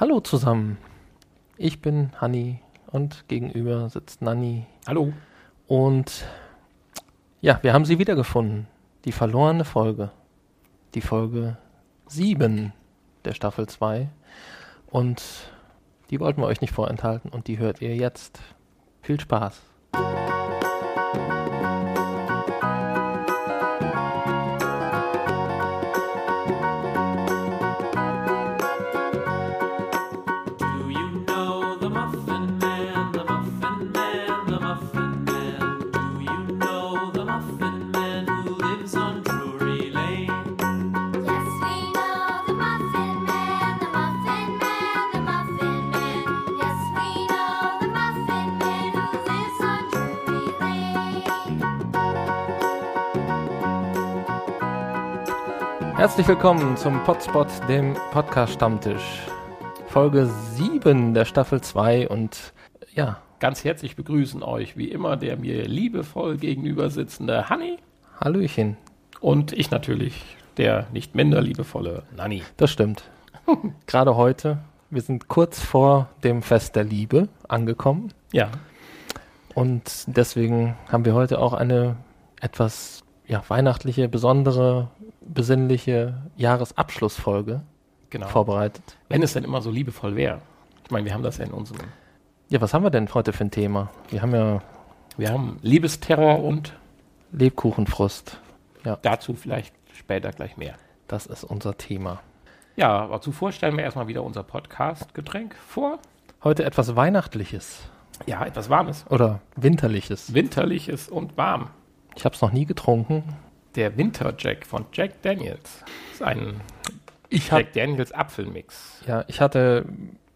Hallo zusammen. Ich bin Hanni und gegenüber sitzt Nanni. Hallo. Und ja, wir haben sie wiedergefunden. Die verlorene Folge. Die Folge 7 der Staffel 2. Und die wollten wir euch nicht vorenthalten und die hört ihr jetzt. Viel Spaß. Herzlich willkommen zum Potspot, dem Podcast-Stammtisch. Folge 7 der Staffel 2 und ja, Ganz herzlich begrüßen euch wie immer der mir liebevoll gegenüber sitzende Hanni Hallöchen. und ich natürlich der nicht minder liebevolle Nanni. Das stimmt. Gerade heute, wir sind kurz vor dem Fest der Liebe angekommen Ja, und deswegen haben wir heute auch eine etwas ja, weihnachtliche, besondere, besinnliche Jahresabschlussfolge genau. vorbereitet. Wenn es denn immer so liebevoll wäre. Ich meine, wir haben das ja in unserem. Ja, was haben wir denn heute für ein Thema? Wir haben ja Wir haben Liebesterror und Lebkuchenfrust. dazu vielleicht später gleich mehr. Das ist unser Thema. Ja, aber zuvor stellen wir erstmal wieder unser Podcast-Getränk vor. Heute etwas Weihnachtliches Ja, etwas Warmes, oder Winterliches. Winterliches und warm. Ich habe es noch nie getrunken. Der Winter Jack von Jack Daniels. Das ist ein Ich Jack Daniels Apfelmix. ja, ich hatte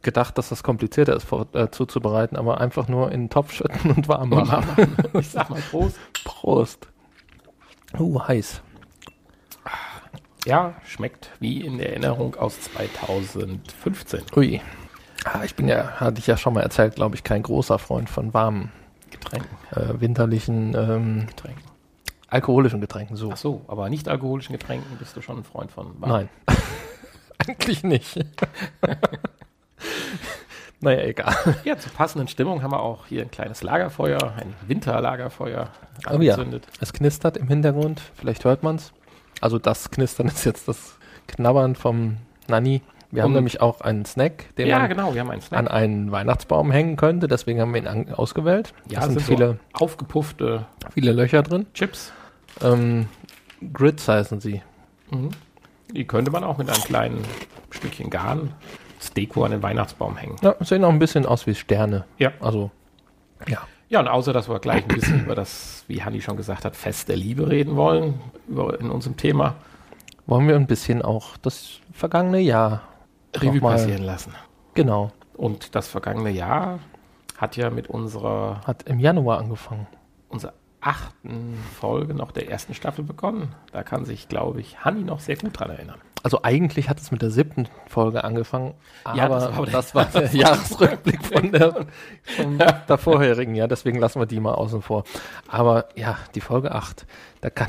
gedacht, dass das komplizierter ist vor, äh, zuzubereiten, aber einfach nur in den Topf schütten und warm machen. ich sag mal Prost. Prost. Uh, heiß. Ja, schmeckt wie in der Erinnerung aus 2015. Ui. Ah, ich bin ja, hatte ich ja schon mal erzählt, glaube ich, kein großer Freund von warmen, Getränk. äh, winterlichen, ähm, Getränk. Alkoholischen Getränken. So. Ach so, aber nicht alkoholischen Getränken bist du schon ein Freund von. Warm. Nein. Eigentlich nicht. naja, egal. Ja, zur passenden Stimmung haben wir auch hier ein kleines Lagerfeuer, ein Winterlagerfeuer Oh ja. angezündet. Es knistert im Hintergrund, vielleicht hört man es. Also das Knistern ist jetzt das Knabbern vom Nanny. Wir haben Um- nämlich auch einen Snack, den Ja, man genau, haben einen Snack. an einen Weihnachtsbaum hängen könnte. Deswegen haben wir ihn ausgewählt. ja, da sind so viele, aufgepuffte viele Löcher drin. Chips. Ähm, Grids heißen sie. Mhm. Die könnte man auch mit einem kleinen Stückchen Garn, als Deko an den Weihnachtsbaum hängen. Ja, sehen auch ein bisschen aus wie Sterne. Ja. Also, ja. Ja, und außer, dass wir gleich ein bisschen über das, wie Hanni schon gesagt hat, Fest der Liebe reden wollen, über, in unserem Thema, Wollen wir ein bisschen auch das vergangene Jahr Revue passieren lassen. Genau. Und das vergangene Jahr hat ja mit unserer, Hat im Januar angefangen. unserer achten Folge noch der ersten Staffel begonnen. Da kann sich, glaube ich, Hanni noch sehr gut dran erinnern. Also eigentlich hat es mit der siebten Folge angefangen, Ja, aber das war der- das war der Jahresrückblick von der, vom der vorherigen, ja, deswegen lassen wir die mal außen vor. Aber ja, die Folge 8, da kann,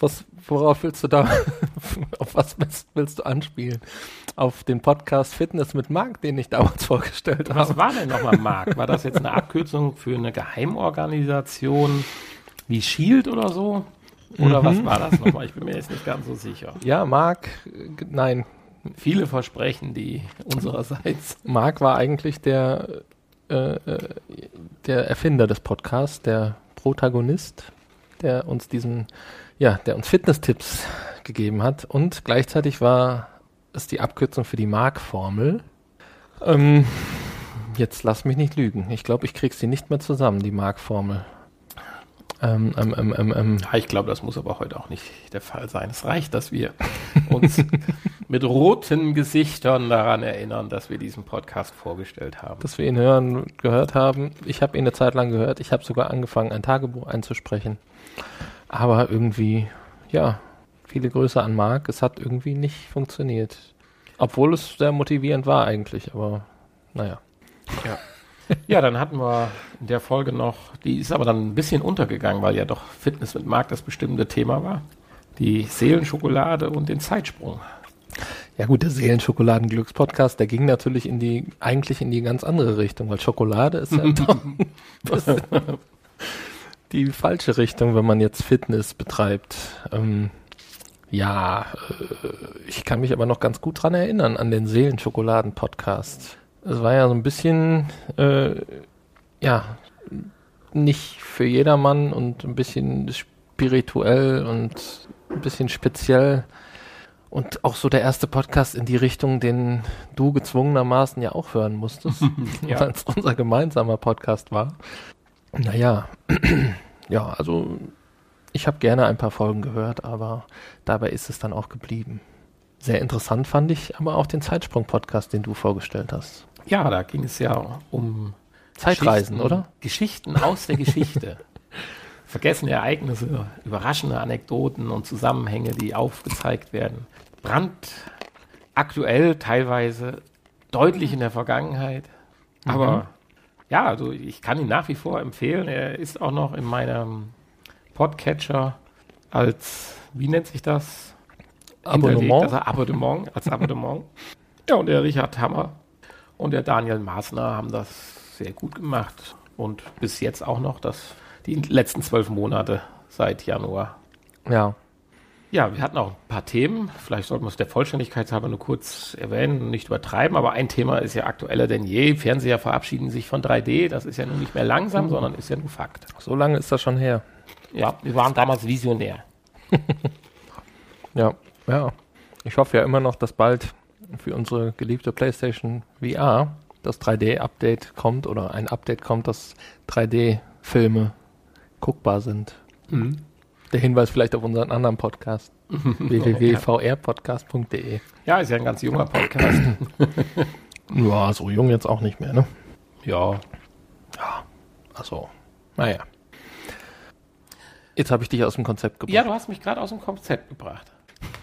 was, worauf willst du da, auf was willst, willst du anspielen? Auf den Podcast Fitness mit Marc, den ich damals vorgestellt Was habe. war denn nochmal Mark? War das jetzt eine Abkürzung für eine Geheimorganisation wie Shield oder so? Oder Mhm. was war das nochmal? Ich bin mir jetzt nicht ganz so sicher. Ja, Marc, nein, Viele Versprechen, die unsererseits. Marc war eigentlich der, äh, äh, der Erfinder des Podcasts, der Protagonist, der uns diesen, ja, der uns Fitness-Tipps gegeben hat. Und gleichzeitig war es die Abkürzung für die Mark-Formel. Ähm, jetzt lass mich nicht lügen. Ich glaube, ich krieg sie nicht mehr zusammen, die Mark-Formel. Ähm, ähm, ähm, ähm, ähm. Ich glaube, das muss aber heute auch nicht der Fall sein. Es reicht, dass wir uns mit roten Gesichtern daran erinnern, dass wir diesen Podcast vorgestellt haben. dass wir ihn hören, gehört haben. Ich habe ihn eine Zeit lang gehört. Ich habe sogar angefangen, ein Tagebuch einzusprechen. Aber irgendwie, ja, viele Grüße an Marc. Es hat irgendwie nicht funktioniert. Obwohl es sehr motivierend war eigentlich, aber naja. Ja, dann hatten wir in der Folge noch, die ist aber dann ein bisschen untergegangen, weil ja doch Fitness mit Marc das bestimmende Thema war. Die Seelenschokolade und den Zeitsprung. Ja gut, der Seelenschokoladen-Glücks-Podcast, der ging natürlich in die, eigentlich in die ganz andere Richtung, weil Schokolade ist ja die falsche Richtung, wenn man jetzt Fitness betreibt. Ähm, ja, äh, ich kann mich aber noch ganz gut dran erinnern an den Seelenschokoladen-Podcast. Es war ja so ein bisschen, äh, ja, nicht für jedermann und ein bisschen spirituell und ein bisschen speziell. Und auch so der erste Podcast in die Richtung, den du gezwungenermaßen ja auch hören musstest, Ja. weil es unser gemeinsamer Podcast war. Naja, ja, also ich habe gerne ein paar Folgen gehört, aber dabei ist es dann auch geblieben. Sehr interessant fand ich aber auch den Zeitsprung-Podcast, den du vorgestellt hast. Ja, da ging es ja um Zeitreisen, Geschichten- oder? Geschichten aus der Geschichte. Vergessene Ereignisse, überraschende Anekdoten und Zusammenhänge, die aufgezeigt werden. Brandaktuell teilweise, deutlich in der Vergangenheit. Aber ja, also ich kann ihn nach wie vor empfehlen. Er ist auch noch in meinem Podcatcher als, wie nennt sich das? Abonnement. Also Abonnement, als Abonnement. ja, und der Richard Hammer und der Daniel Maasner haben das sehr gut gemacht. Und bis jetzt auch noch das, die letzten zwölf Monate seit Januar. Ja, Ja, wir hatten auch ein paar Themen. Vielleicht sollten wir es der Vollständigkeit halber nur kurz erwähnen und nicht übertreiben. Aber ein Thema ist ja aktueller denn je. Fernseher verabschieden sich von 3D. Das ist ja nun nicht mehr langsam, sondern ist ja nur Fakt. so lange ist das schon her. Ja, wir waren damals visionär. Ja, ja. Ich hoffe ja immer noch, dass bald für unsere geliebte PlayStation VR das 3D-Update kommt oder ein Update kommt, dass 3D-Filme guckbar sind. Der Hinweis vielleicht auf unseren anderen Podcast. www.vrpodcast.de Ja, ist ja ein ganz junger Podcast. Ja, so jung jetzt auch nicht mehr, ne? ja, Also, naja. Jetzt habe ich dich aus dem Konzept gebracht. Ja, du hast mich gerade aus dem Konzept gebracht.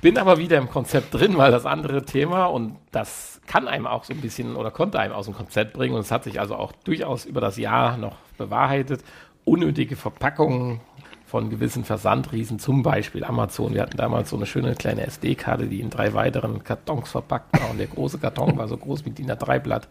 Bin aber wieder im Konzept drin, weil das andere Thema und das kann einem auch so ein bisschen oder konnte einem aus dem Konzept bringen und es hat sich also auch durchaus über das Jahr noch bewahrheitet. Unnötige Verpackungen von gewissen Versandriesen, zum Beispiel Amazon. Wir hatten damals so eine schöne kleine SD-Karte, die in drei weiteren Kartons verpackt war und der große Karton war so groß wie DIN A3-Blatt.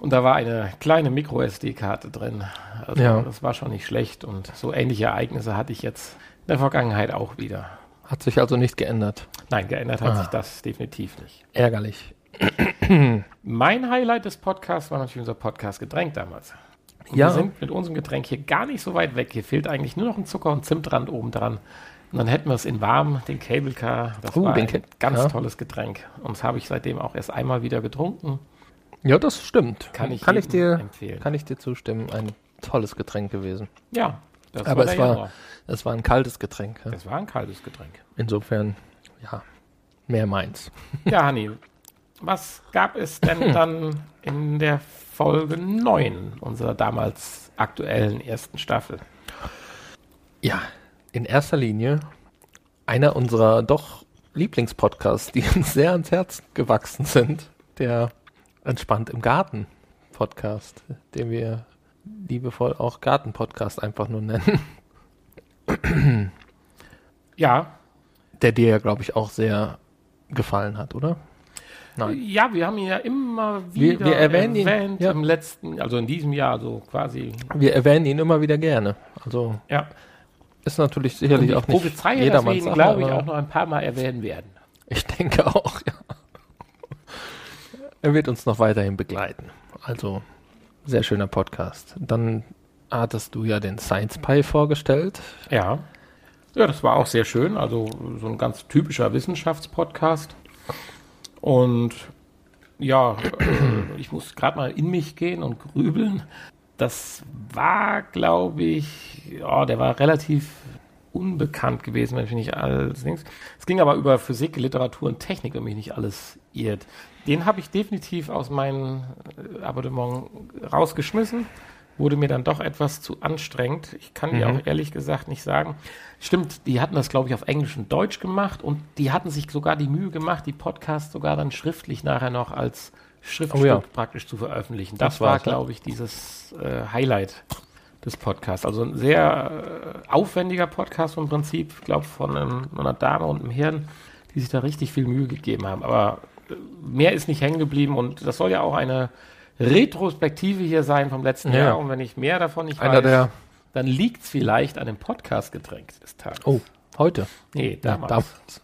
Und da war eine kleine Micro-SD-Karte drin. Also Ja. das war schon nicht schlecht. Und so ähnliche Ereignisse hatte ich jetzt in der Vergangenheit auch wieder. Hat sich also nicht geändert. Nein, geändert hat Ah. sich das definitiv nicht. Ärgerlich. Mein Highlight des Podcasts war natürlich unser Podcast Getränk damals. Und Ja. Wir sind mit unserem Getränk hier gar nicht so weit weg. Hier fehlt eigentlich nur noch ein Zucker- und Zimtrand oben dran. Und dann hätten wir es in warm, den Cable Car. Das Oh, war ein ganz ja. tolles Getränk. Und das habe ich seitdem auch erst einmal wieder getrunken. Ja, das stimmt. Kann ich kann ich dir empfehlen. Kann ich dir zustimmen. Ein tolles Getränk gewesen. Ja, das Aber der es war- Januar. Es war ein kaltes Getränk. Ja. Das war ein kaltes Getränk. Insofern, ja, mehr meins. Ja, Hanni, was gab es denn dann in der Folge 9 unserer damals aktuellen ersten Staffel? Ja, in erster Linie einer unserer doch Lieblingspodcasts, die uns sehr ans Herz gewachsen sind, der Entspannt im Garten Podcast, den wir liebevoll auch Garten-Podcast einfach nur nennen, Ja, der dir ja, glaube ich, auch sehr gefallen hat, oder? Nein. ja, wir haben ihn ja immer Wir- wieder wir erwähnen ihn, erwähnt ja. im letzten, also in diesem Jahr, so quasi. Wir erwähnen ihn immer wieder gerne. Also Ja, ist natürlich sicherlich ich auch nicht prophezeie, dass wir jedermanns ihn, glaube ich, aber auch noch ein paar Mal erwähnen werden. Ich denke auch, ja. Er wird uns noch weiterhin begleiten. Also, sehr schöner Podcast. Dann hattest du ja den Science Pie vorgestellt. Ja. Ja, das war auch sehr schön. Also so ein ganz typischer Wissenschaftspodcast. Und ja, äh, ich muss gerade mal in mich gehen und grübeln. Das war, glaube ich, ja, der war relativ unbekannt gewesen, wenn ich nicht alles links. Es ging aber über Physik, Literatur und Technik, wenn mich nicht alles irrt. Den habe ich definitiv aus meinem äh, Abonnement rausgeschmissen. Wurde mir dann doch etwas zu anstrengend. Ich kann dir auch ehrlich gesagt nicht sagen. Stimmt, die hatten das, glaube ich, auf Englisch und Deutsch gemacht und die hatten sich sogar die Mühe gemacht, die Podcasts sogar dann schriftlich nachher noch als Schriftstück Oh ja. praktisch zu veröffentlichen. Das, Das war, glaube ich, dieses äh, Highlight des Podcasts. Also ein sehr äh, aufwendiger Podcast im Prinzip, ich glaube von einem, einer Dame und einem Herrn, die sich da richtig viel Mühe gegeben haben. Aber mehr ist nicht hängen geblieben und das soll ja auch eine Retrospektive hier sein vom letzten Ja. Jahr. Und wenn ich mehr davon nicht Einer weiß, der. dann liegt es vielleicht an dem Podcast-Getränk des Tages. Oh, heute. nee, damals. damals.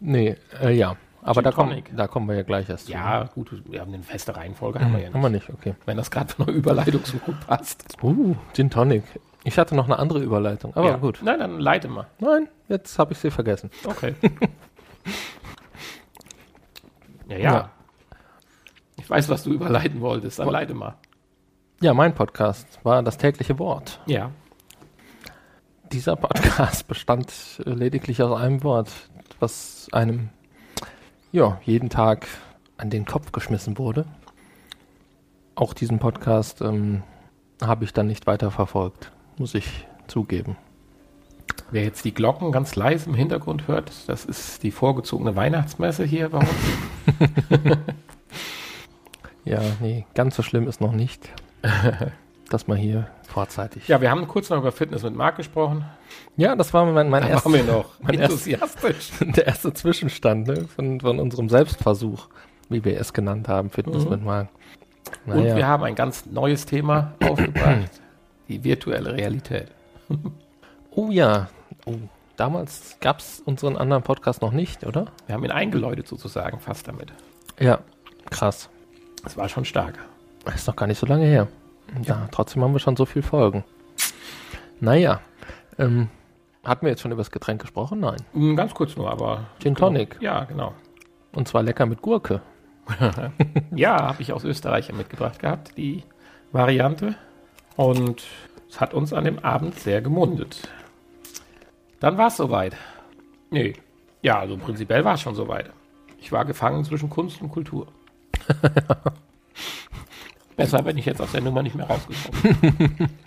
nee, äh, ja. Aber da kommen, Tonic. da kommen wir ja gleich erst zu. Ja, gut, wir haben eine feste Reihenfolge, haben wir ja Haben wir nicht. nicht, okay. Wenn das gerade von der Überleitung so gut passt. Uh, Gin Tonic. Ich hatte noch eine andere Überleitung, aber ja. gut. Nein, dann leite mal. Nein, jetzt habe ich sie vergessen. Okay. ja, ja, Ja. Ich weiß, was du überleiten wolltest, dann leite mal. Ja, mein Podcast war das tägliche Wort. Ja. Dieser Podcast bestand lediglich aus einem Wort, was einem ja jeden Tag an den Kopf geschmissen wurde. Auch diesen Podcast ähm, habe ich dann nicht weiter verfolgt, muss ich zugeben. Wer jetzt die Glocken ganz leise im Hintergrund hört, das ist die vorgezogene Weihnachtsmesse hier bei uns. Ja, nee, ganz so schlimm ist noch nicht, dass man hier vorzeitig. ja, wir haben kurz noch über Fitness mit Marc gesprochen. Ja, das war mein, mein erster, waren wir noch mein erst- enthusiastisch. der erste Zwischenstand ne, von, von unserem Selbstversuch, wie wir es genannt haben, Fitness Mhm. mit Marc. Und wir Naja, haben ein ganz neues Thema aufgebracht. die virtuelle Realität. oh ja, oh, damals gab es unseren anderen Podcast noch nicht, oder? Wir haben ihn eingeläutet sozusagen fast damit. Ja, krass. Das war schon stark. Das ist noch gar nicht so lange her. Ja, trotzdem haben wir schon so viel Folgen. Naja, ähm, hatten wir jetzt schon über das Getränk gesprochen? Nein. Mm, Ganz kurz nur, aber. Gin Tonic. Ja, genau. Und zwar lecker mit Gurke. Ja, habe ich aus Österreich mitgebracht gehabt, die Variante. Und es hat uns an dem Abend sehr gemundet. Dann war es soweit. Nee. Ja, also prinzipiell war es schon soweit. Ich war gefangen zwischen Kunst und Kultur. Besser bin ich jetzt aus der Nummer nicht mehr rausgekommen.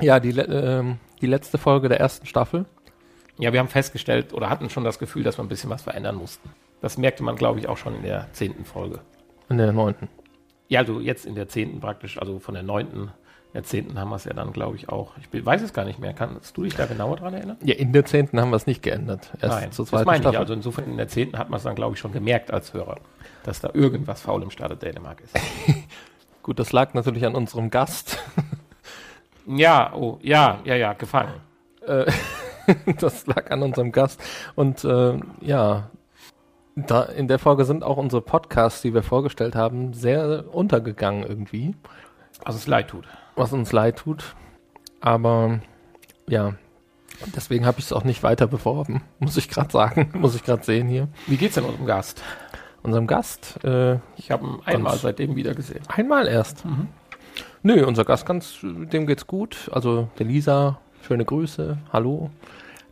Ja, die, ähm, die letzte Folge der ersten Staffel. Ja, wir haben festgestellt oder hatten schon das Gefühl, dass wir ein bisschen was verändern mussten. Das merkte man, glaube ich, auch schon in der zehnten Folge. In der neunten. Ja, also jetzt in der zehnten praktisch, also von der neunten, der zehnten haben wir es ja dann, glaube ich, auch. Ich weiß es gar nicht mehr. Kannst du dich da genauer dran erinnern? Ja, in der zehnten haben wir es nicht geändert. Erst Nein, zur das zweiten meine Staffel. ich. Also insofern in der zehnten hat man es dann, glaube ich, schon gemerkt als Hörer, dass da irgendwas faul im Staate Dänemark ist. Gut, das lag natürlich an unserem Gast. ja, oh, ja, ja, ja, gefangen. Äh, das lag an unserem Gast. Und äh, ja, da in der Folge sind auch unsere Podcasts, die wir vorgestellt haben, sehr untergegangen irgendwie, Also es leid tut. Was uns leid tut. Aber ja, deswegen habe ich es auch nicht weiter beworben, muss ich gerade sagen, muss ich gerade sehen hier. Wie geht's denn unserem Gast? Unserem Gast, äh, Ich habe ihn einmal Ganz- seitdem wieder gesehen. einmal erst. Nö, unser Gast ganz, dem geht's gut. Also der Lisa, schöne Grüße, hallo.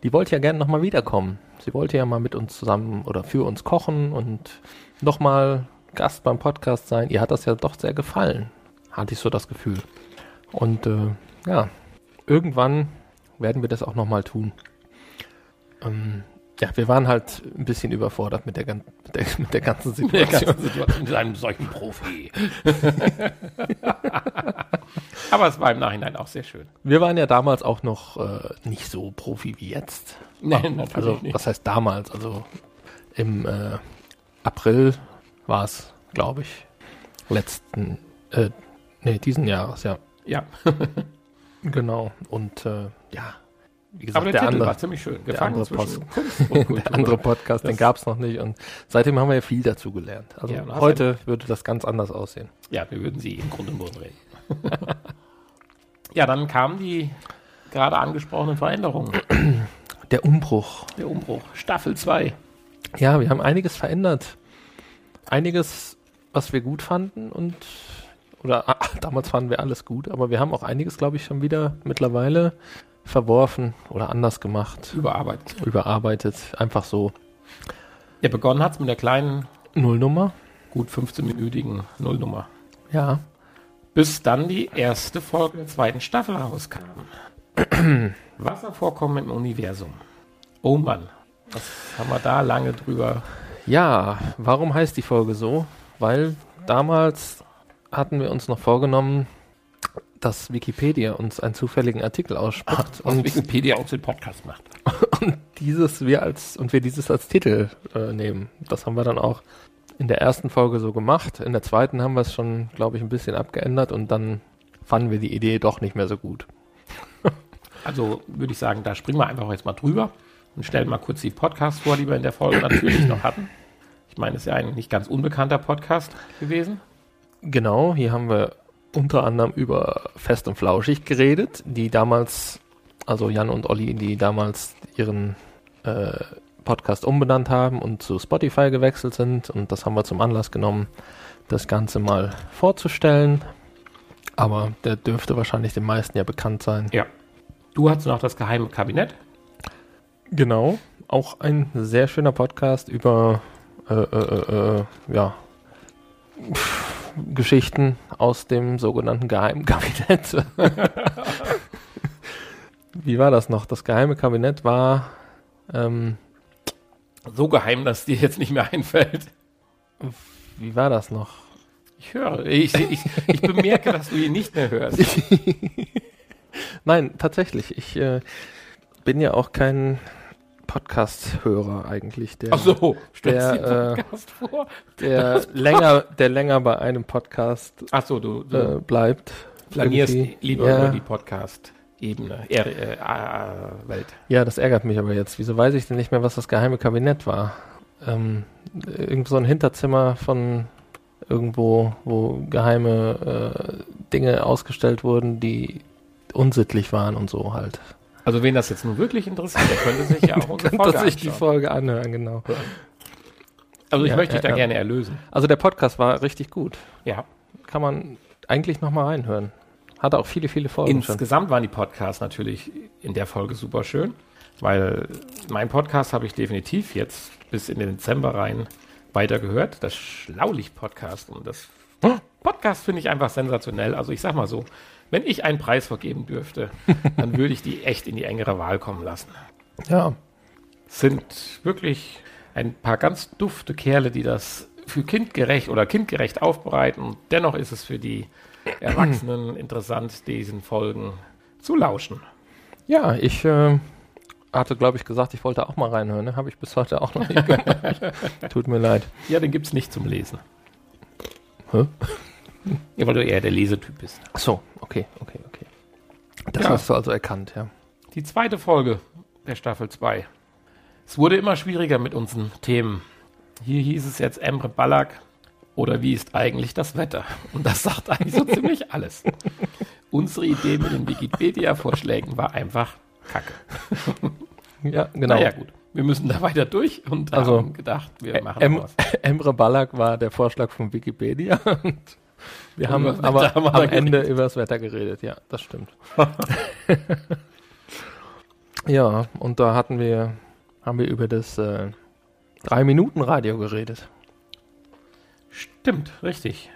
Die wollte ja gerne nochmal wiederkommen. Sie wollte ja mal mit uns zusammen oder für uns kochen und nochmal Gast beim Podcast sein. Ihr hat das ja doch sehr gefallen, hatte ich so das Gefühl. Und äh, ja, irgendwann werden wir das auch nochmal tun. Ähm, ja, wir waren halt ein bisschen überfordert mit der, gan- mit der, mit der ganzen Situation. ganzen Situation mit einem solchen Profi. Aber es war im Nachhinein auch sehr schön. Wir waren ja damals auch noch äh, nicht so Profi wie jetzt. Nein, natürlich Also, nicht. was heißt damals? Also im äh, April war es, glaube ich, letzten, äh, nee, diesen Jahres, ja. Ja, Genau. Und äh, ja, wie gesagt, aber der, der, Titel andere, war ziemlich schön. Gefangen andere Kultur. der andere Podcast, den Das- gab es noch nicht. Und seitdem haben wir ja viel dazu gelernt. Also Ja, heute würde das ganz anders aussehen. Ja, wir würden sie im Grunde und Boden reden. ja, dann kamen die gerade angesprochenen Veränderungen. Der Umbruch. Der Umbruch. Staffel 2. Ja, wir haben einiges verändert. Einiges, was wir gut fanden und oder ah, damals fanden wir alles gut, aber wir haben auch einiges, glaube ich, schon wieder mittlerweile verworfen oder anders gemacht, Überarbeitet. überarbeitet, einfach so Ja, begonnen hat es mit der kleinen, Nullnummer. gut 15-minütigen Nullnummer. Ja, Bis dann die erste Folge der zweiten Staffel rauskam. Wasservorkommen im Universum. Oh Mann, was haben wir da lange drüber? ja. Warum heißt die Folge so? Weil damals hatten wir uns noch vorgenommen, dass Wikipedia uns einen zufälligen Artikel ausspuckt und Wikipedia auch den Podcast macht. und dieses wir als und wir dieses als Titel äh, nehmen. Das haben wir dann auch in der ersten Folge so gemacht. In der zweiten haben wir es schon, glaube ich, ein bisschen abgeändert und dann fanden wir die Idee doch nicht mehr so gut. Also würde ich sagen, da springen wir einfach jetzt mal drüber und stellen mal kurz die Podcasts vor, die wir in der Folge natürlich noch hatten. Ich meine, es ist ja ein nicht ganz unbekannter Podcast gewesen. Genau, hier haben wir unter anderem über Fest und Flauschig geredet, die damals, also Jan und Olli, die damals ihren äh, Podcast umbenannt haben und zu Spotify gewechselt sind. Und das haben wir zum Anlass genommen, das Ganze mal vorzustellen. Aber der dürfte wahrscheinlich den meisten ja bekannt sein. Ja. Du hast noch das geheime Kabinett. Genau, auch ein sehr schöner Podcast über äh, äh, äh, äh, ja, pff, Geschichten aus dem sogenannten geheimen Kabinett. Wie war das noch? Das geheime Kabinett war ähm, So geheim, dass dir jetzt nicht mehr einfällt. wie war das noch? Ich höre. Ich, ich, ich bemerke, dass du ihn nicht mehr hörst. Nein, tatsächlich. Ich äh, bin ja auch kein Podcast-Hörer eigentlich, der, Ach so, Der, äh, den Podcast vor? der länger, der länger bei einem Podcast Ach so, du, du äh, bleibt. planierst irgendwie. lieber ja, über die Podcast-Ebene, äh, äh, äh, Welt. Ja, das ärgert mich aber jetzt. Wieso weiß ich denn nicht mehr, was das geheime Kabinett war? Ähm, irgend so ein Hinterzimmer von irgendwo, wo geheime äh, Dinge ausgestellt wurden, die unsittlich waren und so halt. Also wen das jetzt nun wirklich interessiert, der könnte sich ja auch unsere Folge sich die. Folge anhören, genau. Also ich Ja, möchte dich ja, da ja. gerne erlösen. Also der Podcast war richtig gut. Ja. Kann man eigentlich noch mal reinhören. Hatte auch viele, viele Folgen schon. Insgesamt waren die Podcasts natürlich in der Folge super schön, weil mein Podcast habe ich definitiv jetzt bis in den Dezember rein weitergehört. Das Schlaulicht-Podcast und das Podcast finde ich einfach sensationell. Also ich sag mal so, wenn ich einen Preis vergeben dürfte, dann würde ich die echt in die engere Wahl kommen lassen. Ja, sind wirklich ein paar ganz dufte Kerle, die das für kindgerecht oder kindgerecht aufbereiten. Und dennoch ist es für die Erwachsenen interessant, diesen Folgen zu lauschen. ja ich äh, hatte, glaube ich, gesagt, ich wollte auch mal reinhören. Ne? Habe ich bis heute auch noch nicht gehört. Tut mir leid. Ja, den gibt es nicht zum Lesen. Hä? Ja, weil du eher der Lesetyp bist. Ach so, okay, okay, okay. Das Ja. hast du also erkannt, ja. Die zweite Folge der Staffel 2. Es wurde immer schwieriger mit unseren Themen. Hier hieß es jetzt Emre Ballack oder wie ist eigentlich das Wetter? Und das sagt eigentlich so ziemlich alles. Unsere Idee mit den Wikipedia-Vorschlägen war einfach Kacke. Ja, genau. Naja, gut. Wir müssen da weiter durch und Also, haben gedacht, wir machen Em was. Emre Ballack war der Vorschlag von Wikipedia und wir haben aber haben am Ende über das Wetter geredet. Ja, das stimmt. ja, und da hatten wir, haben wir über das äh, Drei-Minuten-Radio geredet. Stimmt, richtig.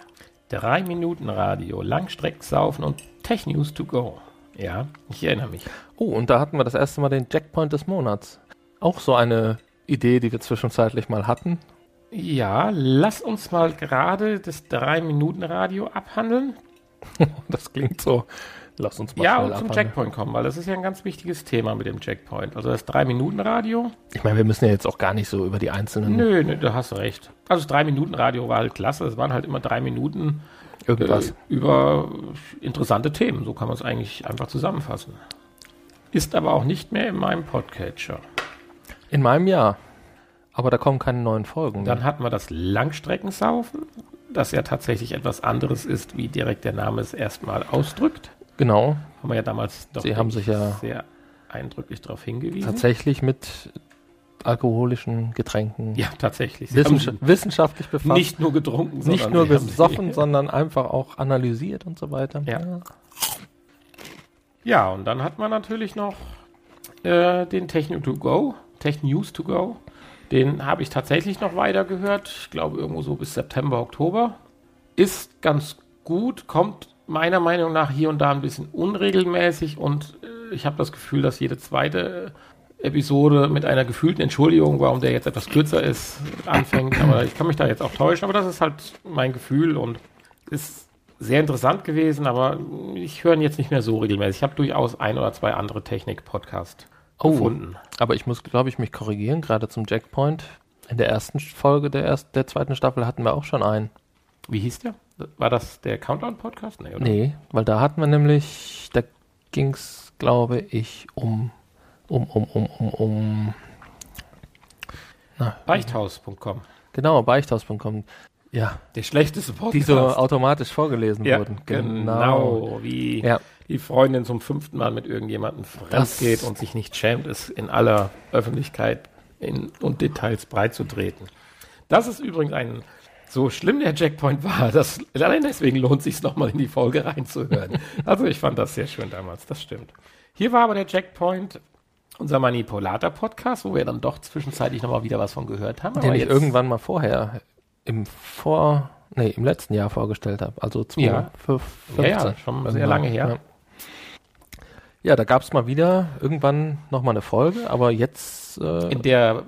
Drei Minuten Radio, Langstrecksaufen und Tech News to go. Ja, ich erinnere mich. Oh, und da hatten wir das erste Mal den Jackpoint des Monats. Auch so eine Idee, die wir zwischenzeitlich mal hatten. Ja, lass uns mal gerade das Drei-Minuten-Radio abhandeln. Das klingt so. Lass uns mal Ja, und zum abhandeln. Checkpoint kommen, weil das ist ja ein ganz wichtiges Thema mit dem Checkpoint. Also das Drei-Minuten-Radio. Ich meine, wir müssen ja jetzt auch gar nicht so über die einzelnen Nö, nö, da hast du recht. Also das Drei-Minuten-Radio war halt klasse. Es waren halt immer drei Minuten irgendwas. äh, über interessante Themen. So kann man es eigentlich einfach zusammenfassen. Ist aber auch nicht mehr in meinem Podcatcher. In meinem Jahr. Aber da kommen keine neuen Folgen. Dann hatten wir das Langstreckensaufen, das ja tatsächlich etwas anderes ist, wie direkt der Name es erstmal ausdrückt. genau. Haben wir ja damals doch Sie haben sich ich, ja sehr eindrücklich darauf hingewiesen. Tatsächlich mit alkoholischen Getränken Ja, tatsächlich. Wissenschaft wissenschaftlich befasst. nicht nur getrunken, nicht sondern nur gesoffen, sondern einfach auch analysiert und so weiter. Ja. ja, und dann hat man natürlich noch äh, den Techno to go, Tech News to go. Den habe ich tatsächlich noch weiter gehört. Ich glaube irgendwo so bis September, Oktober. Ist ganz gut, kommt meiner Meinung nach hier und da ein bisschen unregelmäßig und äh, ich habe das Gefühl, dass jede zweite Episode mit einer gefühlten Entschuldigung, warum der jetzt etwas kürzer ist, anfängt. Aber ich kann mich da jetzt auch täuschen. Aber das ist halt mein Gefühl und ist sehr interessant gewesen. Aber ich höre ihn jetzt nicht mehr so regelmäßig. Ich habe durchaus ein oder zwei andere Technik-Podcasts Oh, gefunden. aber ich muss, glaube ich, mich korrigieren, gerade zum Jackpoint. In der ersten Folge der, ersten, der zweiten Staffel hatten wir auch schon einen. Wie hieß der? War das der Countdown-Podcast? Nee, oder? Nee, weil da hatten wir nämlich, da ging es, glaube ich, um, um, um, um, um, um, na, Beichthaus.com. genau, beichthaus.com. Ja, Der schlechteste Podcast. die so automatisch vorgelesen ja, wurden. genau. Wie Ja. Die Freundin zum fünften Mal mit irgendjemandem fremd geht und sich nicht schämt, es in aller Öffentlichkeit in, und Details breitzutreten. Das ist übrigens ein, so schlimm der Jackpoint war, dass allein deswegen lohnt sich nochmal in die Folge reinzuhören. also ich fand das sehr schön damals, das stimmt. Hier war aber der Jackpoint unser Manipulator-Podcast, wo wir dann doch zwischenzeitlich nochmal wieder was von gehört haben. Den aber ich irgendwann mal vorher im Vor, nee, im letzten Jahr vorgestellt habe. Also Ja. 2015. Ja, ja, schon sehr lange her. Ja, ja da gab es mal wieder irgendwann nochmal eine Folge, aber jetzt äh, in der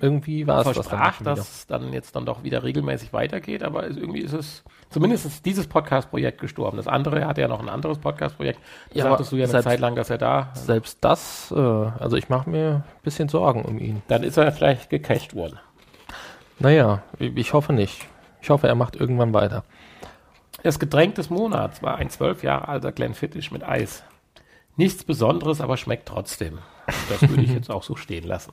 irgendwie war es das dann dass es dann jetzt dann doch wieder regelmäßig weitergeht, aber irgendwie ist es, zumindest ist dieses Podcast-Projekt gestorben. Das andere hatte ja noch ein anderes Podcast-Projekt. Da Ja, sagtest du ja eine selbst- Zeit lang, dass er da, Selbst das, äh, also ich mache mir ein bisschen Sorgen um ihn. dann ist er vielleicht gecached worden. Naja, ich ich hoffe nicht. Ich hoffe, er macht irgendwann weiter. Das Getränk des Monats war ein zwölf Jahre alter Glenfiddich mit Eis. Nichts Besonderes, aber schmeckt trotzdem. Das würde ich jetzt auch so stehen lassen.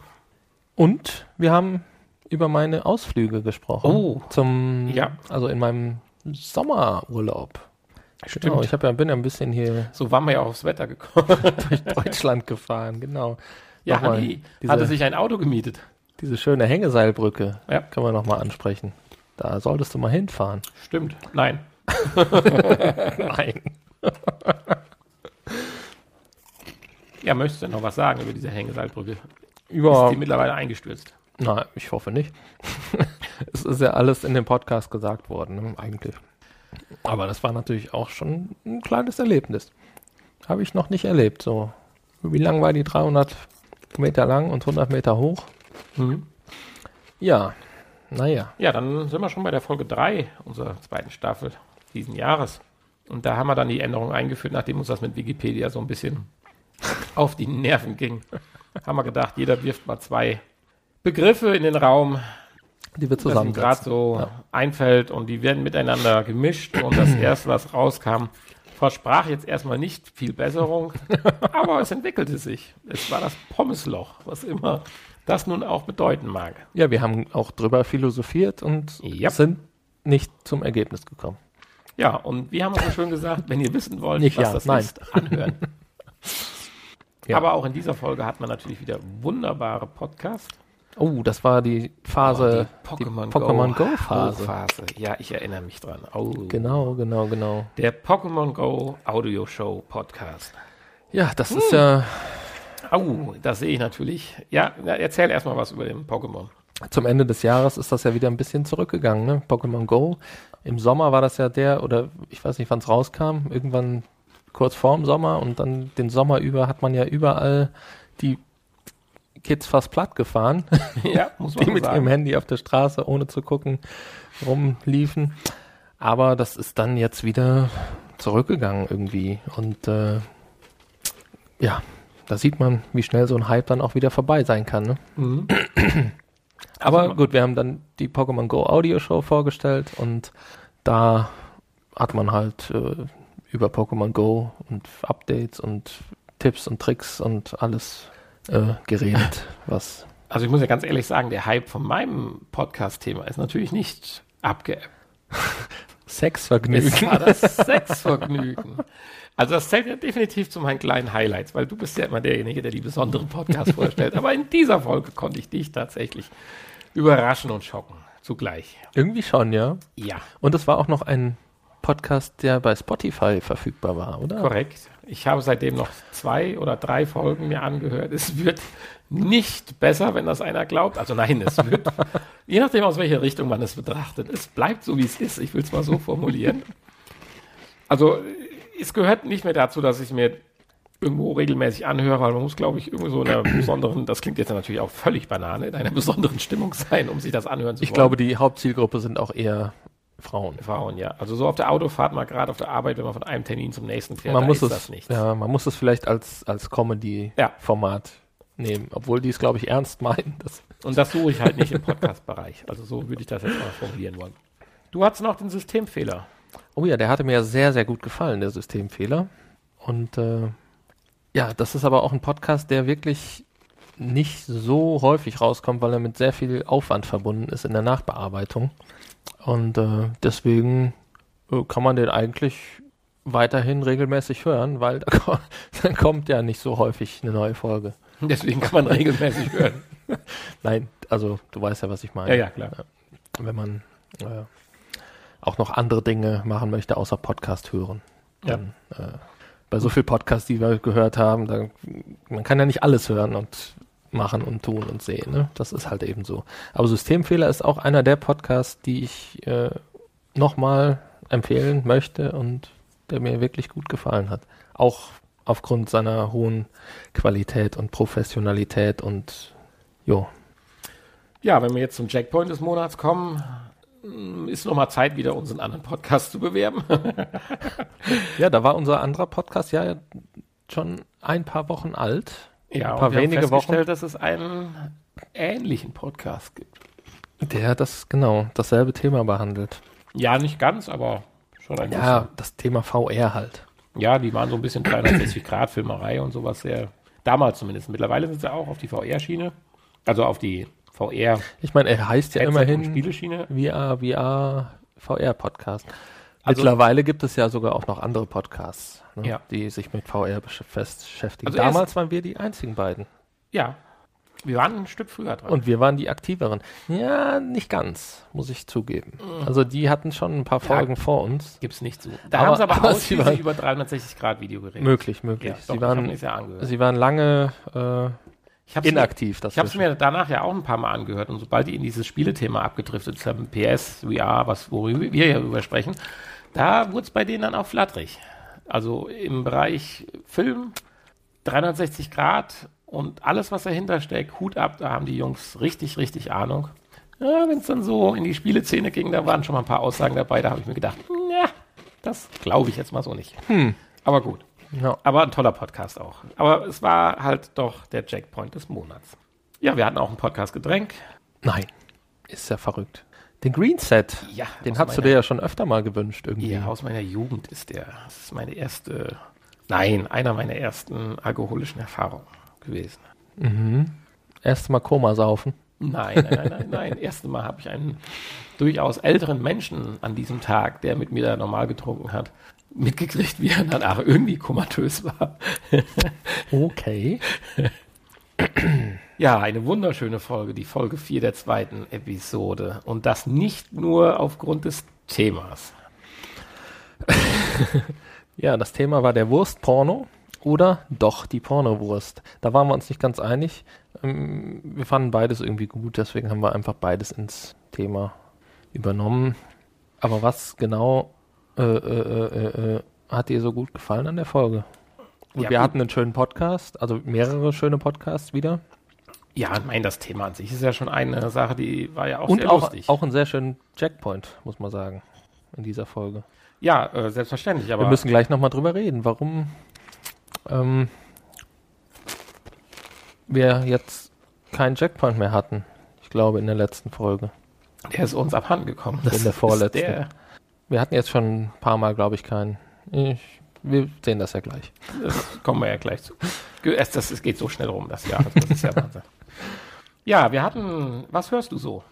Und wir haben über meine Ausflüge gesprochen. Oh. Zum, Ja. also in meinem Sommerurlaub. Genau, ich hab ja, bin ja ein bisschen hier So waren wir ja auch aufs Wetter gekommen. durch Deutschland gefahren, genau. Ja, Nochmal Hanni diese- hatte sich ein Auto gemietet. Diese schöne Hängeseilbrücke Ja. können wir nochmal ansprechen. Da solltest du mal hinfahren. Stimmt. Nein. Nein. Ja, möchtest du denn noch was sagen über diese Hängeseilbrücke? Ja, Ist die mittlerweile eingestürzt? na, ich hoffe nicht. es ist ja alles in dem Podcast gesagt worden, ne, eigentlich. Aber das war natürlich auch schon ein kleines Erlebnis. Habe ich noch nicht erlebt. So, wie lang war die? 300 Meter lang und 100 Meter hoch? Mhm. Ja, naja. Ja, dann sind wir schon bei der Folge 3 unserer zweiten Staffel diesen Jahres. Und da haben wir dann die Änderung eingeführt, nachdem uns das mit Wikipedia so ein bisschen auf die Nerven ging. haben wir gedacht, jeder wirft mal zwei Begriffe in den Raum, Die wir zusammen gerade so Ja. einfällt und die werden miteinander gemischt und das erste, was rauskam, versprach jetzt erstmal nicht viel Besserung, aber es entwickelte sich. Es war das Pommesloch, was immer das nun auch bedeuten mag. Ja, wir haben auch drüber philosophiert und Ja. sind nicht zum Ergebnis gekommen. Ja, und wir haben auch so schön gesagt, wenn ihr wissen wollt, Nicht was ja, das nein. ist, anhören. Ja. Aber auch in dieser Folge hat man natürlich wieder wunderbare Podcasts. Oh, das war die Phase, Oh, die Pokémon, Pokémon Go, Go Phase. Phase. Ja, ich erinnere mich dran. Oh. Genau, genau, genau. Der Pokémon Go Audio Show Podcast. Ja, das Hm. ist ja Oh, das sehe ich natürlich. Ja, na, erzähl erstmal was über den Pokémon. zum Ende des Jahres ist das ja wieder ein bisschen zurückgegangen, ne? Pokémon Go. Im Sommer war das ja der, oder ich weiß nicht, wann es rauskam, irgendwann kurz vorm Sommer und dann den Sommer über hat man ja überall die Kids fast platt gefahren, ja, muss man die mit ihrem sagen. Handy auf der Straße, ohne zu gucken, rumliefen. Aber das ist dann jetzt wieder zurückgegangen irgendwie. Und äh, ja, da sieht man, wie schnell so ein Hype dann auch wieder vorbei sein kann. Ne? Mhm. Aber Also- gut, wir haben dann die Pokémon Go Audio Show vorgestellt und da hat man halt äh, über Pokémon Go und Updates und Tipps und Tricks und alles äh, geredet, was Also ich muss ja ganz ehrlich sagen, der Hype von meinem Podcast-Thema ist natürlich nicht abgeebbt. Sexvergnügen. Es war das Sexvergnügen. Also das zählt ja definitiv zu meinen kleinen Highlights, weil du bist ja immer derjenige, der die besonderen Podcasts vorstellt. Aber in dieser Folge konnte ich dich tatsächlich überraschen und schocken zugleich. Irgendwie schon, ja. Ja, Und es war auch noch ein Podcast, der bei Spotify verfügbar war, oder? korrekt. Ich habe seitdem noch zwei oder drei Folgen mir angehört. Es wird nicht besser, wenn das einer glaubt. Also nein, es wird, je nachdem aus welcher Richtung man es betrachtet, es bleibt so, wie es ist. Ich will es mal so formulieren. Also es gehört nicht mehr dazu, dass ich mir irgendwo regelmäßig anhöre, weil man muss, glaube ich, irgendwie so in einer besonderen, das klingt jetzt natürlich auch völlig Banane, in einer besonderen Stimmung sein, um sich das anhören zu Ich wollen. glaube, die Hauptzielgruppe sind auch eher Frauen. Frauen, ja. Also so auf der Autofahrt mal gerade auf der Arbeit, wenn man von einem Termin zum nächsten fährt, man muss ist es, das nicht. ja, man muss es vielleicht als, als Ja. Comedy-Format nehmen, obwohl die es, glaube ich, ernst meinen. Und das suche ich halt nicht im Podcast-Bereich. Also so würde ich das jetzt mal formulieren wollen. Du hattest noch den Systemfehler. oh ja, der hatte mir sehr, sehr gut gefallen, der Systemfehler. Und äh, ja, das ist aber auch ein Podcast, der wirklich nicht so häufig rauskommt, weil er mit sehr viel Aufwand verbunden ist in der Nachbearbeitung. Und äh, deswegen äh, kann man den eigentlich weiterhin regelmäßig hören, weil da, ko- dann kommt ja nicht so häufig eine neue Folge. Deswegen kann man regelmäßig hören. Nein, also du weißt ja, was ich meine. Ja, ja, klar. Wenn man äh, auch noch andere Dinge machen möchte, außer Podcast hören. Ja. Dann, äh, bei so viel Podcasts, die wir gehört haben, da, man kann ja nicht alles hören und machen und tun und sehen. Ne? Das ist halt eben so. Aber Systemfehler ist auch einer der Podcasts, die ich äh, nochmal empfehlen möchte und der mir wirklich gut gefallen hat. Auch aufgrund seiner hohen Qualität und Professionalität und jo, Ja, wenn wir jetzt zum Checkpoint des Monats kommen, mm, ist noch mal Zeit, wieder unseren anderen Podcast zu bewerben. Ja, da war unser anderer Podcast ja schon ein paar Wochen alt. Ja, Ein paar und wir wenige haben festgestellt, dass es einen ähnlichen Podcast gibt. Der das, genau, dasselbe Thema behandelt. Ja, nicht ganz, aber schon ein Ja, das Thema VR halt. bisschen. Ja, die waren so ein bisschen 360 Grad Filmerei und sowas sehr, damals zumindest. Mittlerweile sind sie auch auf die VR-Schiene, also auf die VR Ich meine, er heißt ja Headset- immerhin Spieleschiene. VR, VR, VR-Podcast. Also- Mittlerweile gibt es ja sogar auch noch andere Podcasts, ne, Ja. die sich mit VR besch- beschäftigen. Also Damals waren wir die einzigen beiden. Ja, wir waren ein Stück früher dran. Und wir waren die aktiveren. Ja, nicht ganz, muss ich zugeben. Also die hatten schon ein paar Folgen vor uns. Gibt's nicht so. Da haben sie aber, aber ausschließlich waren- über 360 Grad Video geredet. Möglich, möglich. Ja, doch, sie, hab waren, ja sie waren lange äh, inaktiv. Das Ich habe es mir danach ja auch ein paar Mal angehört und sobald die in dieses Spielethema abgedriftet sind, PS, VR, was worüber wir ja darüber sprechen, da wurde es bei denen dann auch flatterig. Also im Bereich Film 360 Grad und alles, was dahinter steckt, Hut ab, da haben die Jungs richtig, richtig Ahnung. Ja, Wenn es dann so in die Spieleszene ging, da waren schon mal ein paar Aussagen dabei, da habe ich mir gedacht, ja, das glaube ich jetzt mal so nicht. Aber gut. Ja. Aber ein toller Podcast auch. Aber es war halt doch der Jackpoint des Monats. Ja, wir hatten auch einen Podcast Getränk. Nein, ist ja verrückt. Den Green Set, Ja, den hast du meiner- dir ja schon öfter mal gewünscht irgendwie. Ja, aus meiner Jugend ist der. Das ist meine erste, nein, einer meiner ersten alkoholischen Erfahrungen gewesen. Erst mal Koma saufen. Nein, nein, nein, nein, nein. Erste Mal habe ich einen durchaus älteren Menschen an diesem Tag, der mit mir da normal getrunken hat, mitgekriegt, wie er danach irgendwie komatös war. Okay. Ja, eine wunderschöne Folge, die Folge 4 der zweiten Episode. Und das nicht nur aufgrund des Themas. Ja, das Thema war der Wurstporno oder doch die Pornowurst. Da waren wir uns nicht ganz einig. Ähm, Wir fanden beides irgendwie gut, deswegen haben wir einfach beides ins Thema übernommen. Aber was genau äh, äh, äh, äh, hat dir so gut gefallen an der Folge? Und Ja, wir gut. hatten einen schönen Podcast, also mehrere schöne Podcasts wieder. Ja, ich meine, das Thema an sich ist ja schon eine Sache, die war ja auch Und sehr auch, lustig. auch einen sehr schönen Checkpoint, muss man sagen, in dieser Folge. ja, äh, selbstverständlich, aber Wir müssen gleich nochmal drüber reden, warum ähm, wir jetzt keinen Checkpoint mehr hatten. Ich glaube, in der letzten Folge. der ist uns abhanden gekommen. In der vorletzten. Der, Wir hatten jetzt schon ein paar Mal, glaube ich, keinen. Ich, wir sehen das ja gleich. das kommen wir ja gleich zu. Es, das, es geht so schnell rum, das Jahr. Das ist ja Wahnsinn. Ja, wir hatten, was hörst du so?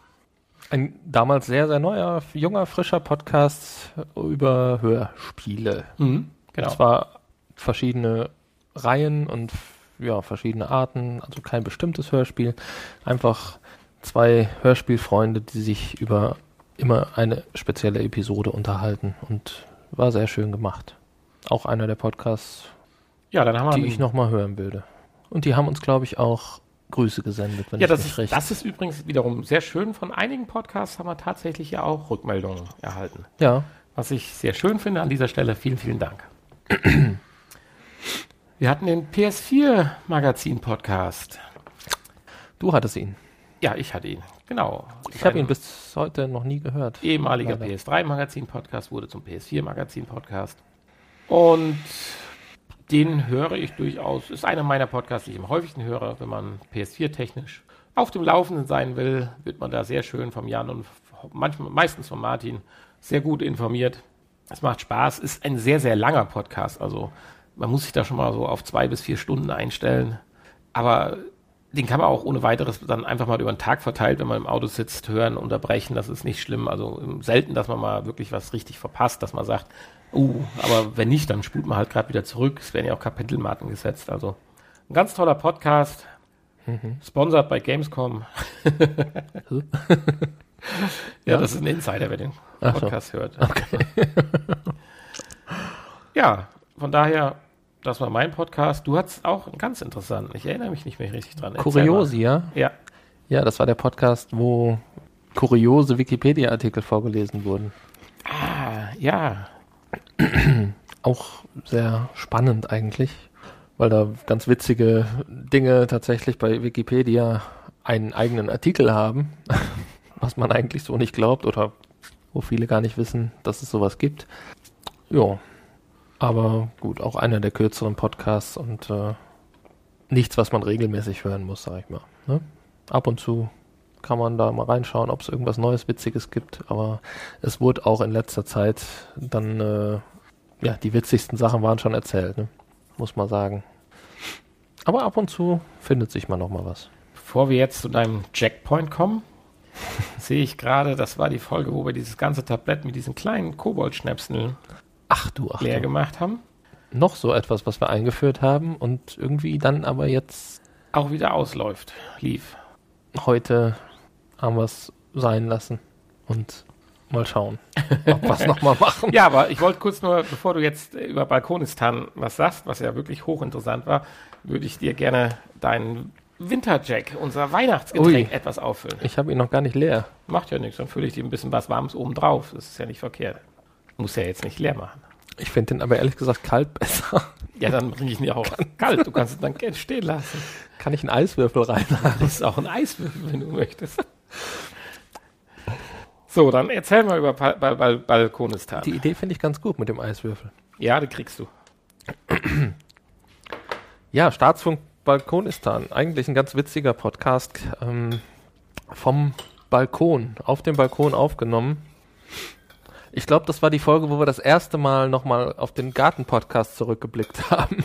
Ein damals sehr, sehr neuer, junger, frischer Podcast über Hörspiele. Genau. Und zwar verschiedene Reihen und ja, verschiedene Arten, also kein bestimmtes Hörspiel. Einfach zwei Hörspielfreunde, die sich über immer eine spezielle Episode unterhalten und war sehr schön gemacht. Auch einer der Podcasts, ja, dann haben wir die ich nochmal hören würde. Und die haben uns, glaube ich, auch Grüße gesendet, wenn Ja, ich das mich ist, recht. das ist übrigens wiederum sehr schön. Von einigen Podcasts haben wir tatsächlich ja auch Rückmeldungen erhalten. ja, Was ich sehr schön finde an dieser Stelle. Vielen, vielen Dank. Wir hatten den PS4-Magazin-Podcast. du hattest ihn. Ja, ich hatte ihn. Genau. Ich habe ihn bis heute noch nie gehört. ehemaliger Leider. PS3-Magazin-Podcast wurde zum PS4-Magazin-Podcast. Und den höre ich durchaus. Ist einer meiner Podcasts, die ich am häufigsten höre, wenn man PS4-technisch auf dem Laufenden sein will, wird man da sehr schön vom Jan und manchmal, meistens von Martin sehr gut informiert. Es macht Spaß, ist ein sehr, sehr langer Podcast. Also man muss sich da schon mal so auf zwei bis vier Stunden einstellen. Aber den kann man auch ohne weiteres dann einfach mal über den Tag verteilt, wenn man im Auto sitzt, hören, unterbrechen. Das ist nicht schlimm. Also selten, dass man mal wirklich was richtig verpasst, dass man sagt, uh, aber wenn nicht, dann spult man halt gerade wieder zurück. Es werden ja auch Kapitelmarken gesetzt. Also ein ganz toller Podcast. Sponsored bei Gamescom. ja, das ist ein Insider, wer den Ach so. Podcast hört. ja, von daher, das war mein Podcast. Du hattest auch einen ganz interessanten. Ich erinnere mich nicht mehr richtig dran. Erzähl Kuriosi, ja? mal. Ja. Ja, das war der Podcast, wo kuriose Wikipedia-Artikel vorgelesen wurden. Ah, ja. Auch sehr spannend eigentlich, weil da ganz witzige Dinge tatsächlich bei Wikipedia einen eigenen Artikel haben, was man eigentlich so nicht glaubt oder wo viele gar nicht wissen, dass es sowas gibt. Ja, aber gut, auch einer der kürzeren Podcasts und äh, nichts, was man regelmäßig hören muss, sag ich mal. Ne? Ab und zu kann man da mal reinschauen, ob es irgendwas Neues, Witziges gibt, aber es wurde auch in letzter Zeit dann, äh, ja, die witzigsten Sachen waren schon erzählt, ne? muss man sagen. Aber ab und zu findet sich mal noch mal was. Bevor wir jetzt zu deinem Checkpoint kommen, sehe ich gerade, das war die Folge, wo wir dieses ganze Tablett mit diesen kleinen Koboldschnäpseln Ach du, ach leer du. gemacht haben. Noch so etwas, was wir eingeführt haben und irgendwie dann aber jetzt Auch wieder ausläuft. Lief. heute haben wir es sein lassen und mal schauen, ob wir es nochmal machen. Ja, aber ich wollte kurz nur, bevor du jetzt über Balkonistan was sagst, was ja wirklich hochinteressant war, würde ich dir gerne deinen Winterjack, unser Weihnachtsgetränk, Ui. etwas auffüllen. Ich habe ihn noch gar nicht leer. Macht ja nichts, dann fülle ich dir ein bisschen was Warmes oben drauf. Das ist ja nicht verkehrt. Muss ja jetzt nicht leer machen. Ich finde den aber ehrlich gesagt kalt besser. Ja, dann bringe ich ihn ja auch kalt. Du kannst es dann gerne stehen lassen. Kann ich einen Eiswürfel rein? Das ist auch ein Eiswürfel, wenn du möchtest. So, dann erzähl mal über Bal Bal Bal Balkonistan. Die Idee finde ich ganz gut mit dem Eiswürfel. ja, die kriegst du. Ja, Staatsfunk Balkonistan. Eigentlich ein ganz witziger Podcast ähm, vom Balkon, auf dem Balkon aufgenommen. Ich glaube, das war die Folge, wo wir das erste Mal nochmal auf den Garten-Podcast zurückgeblickt haben.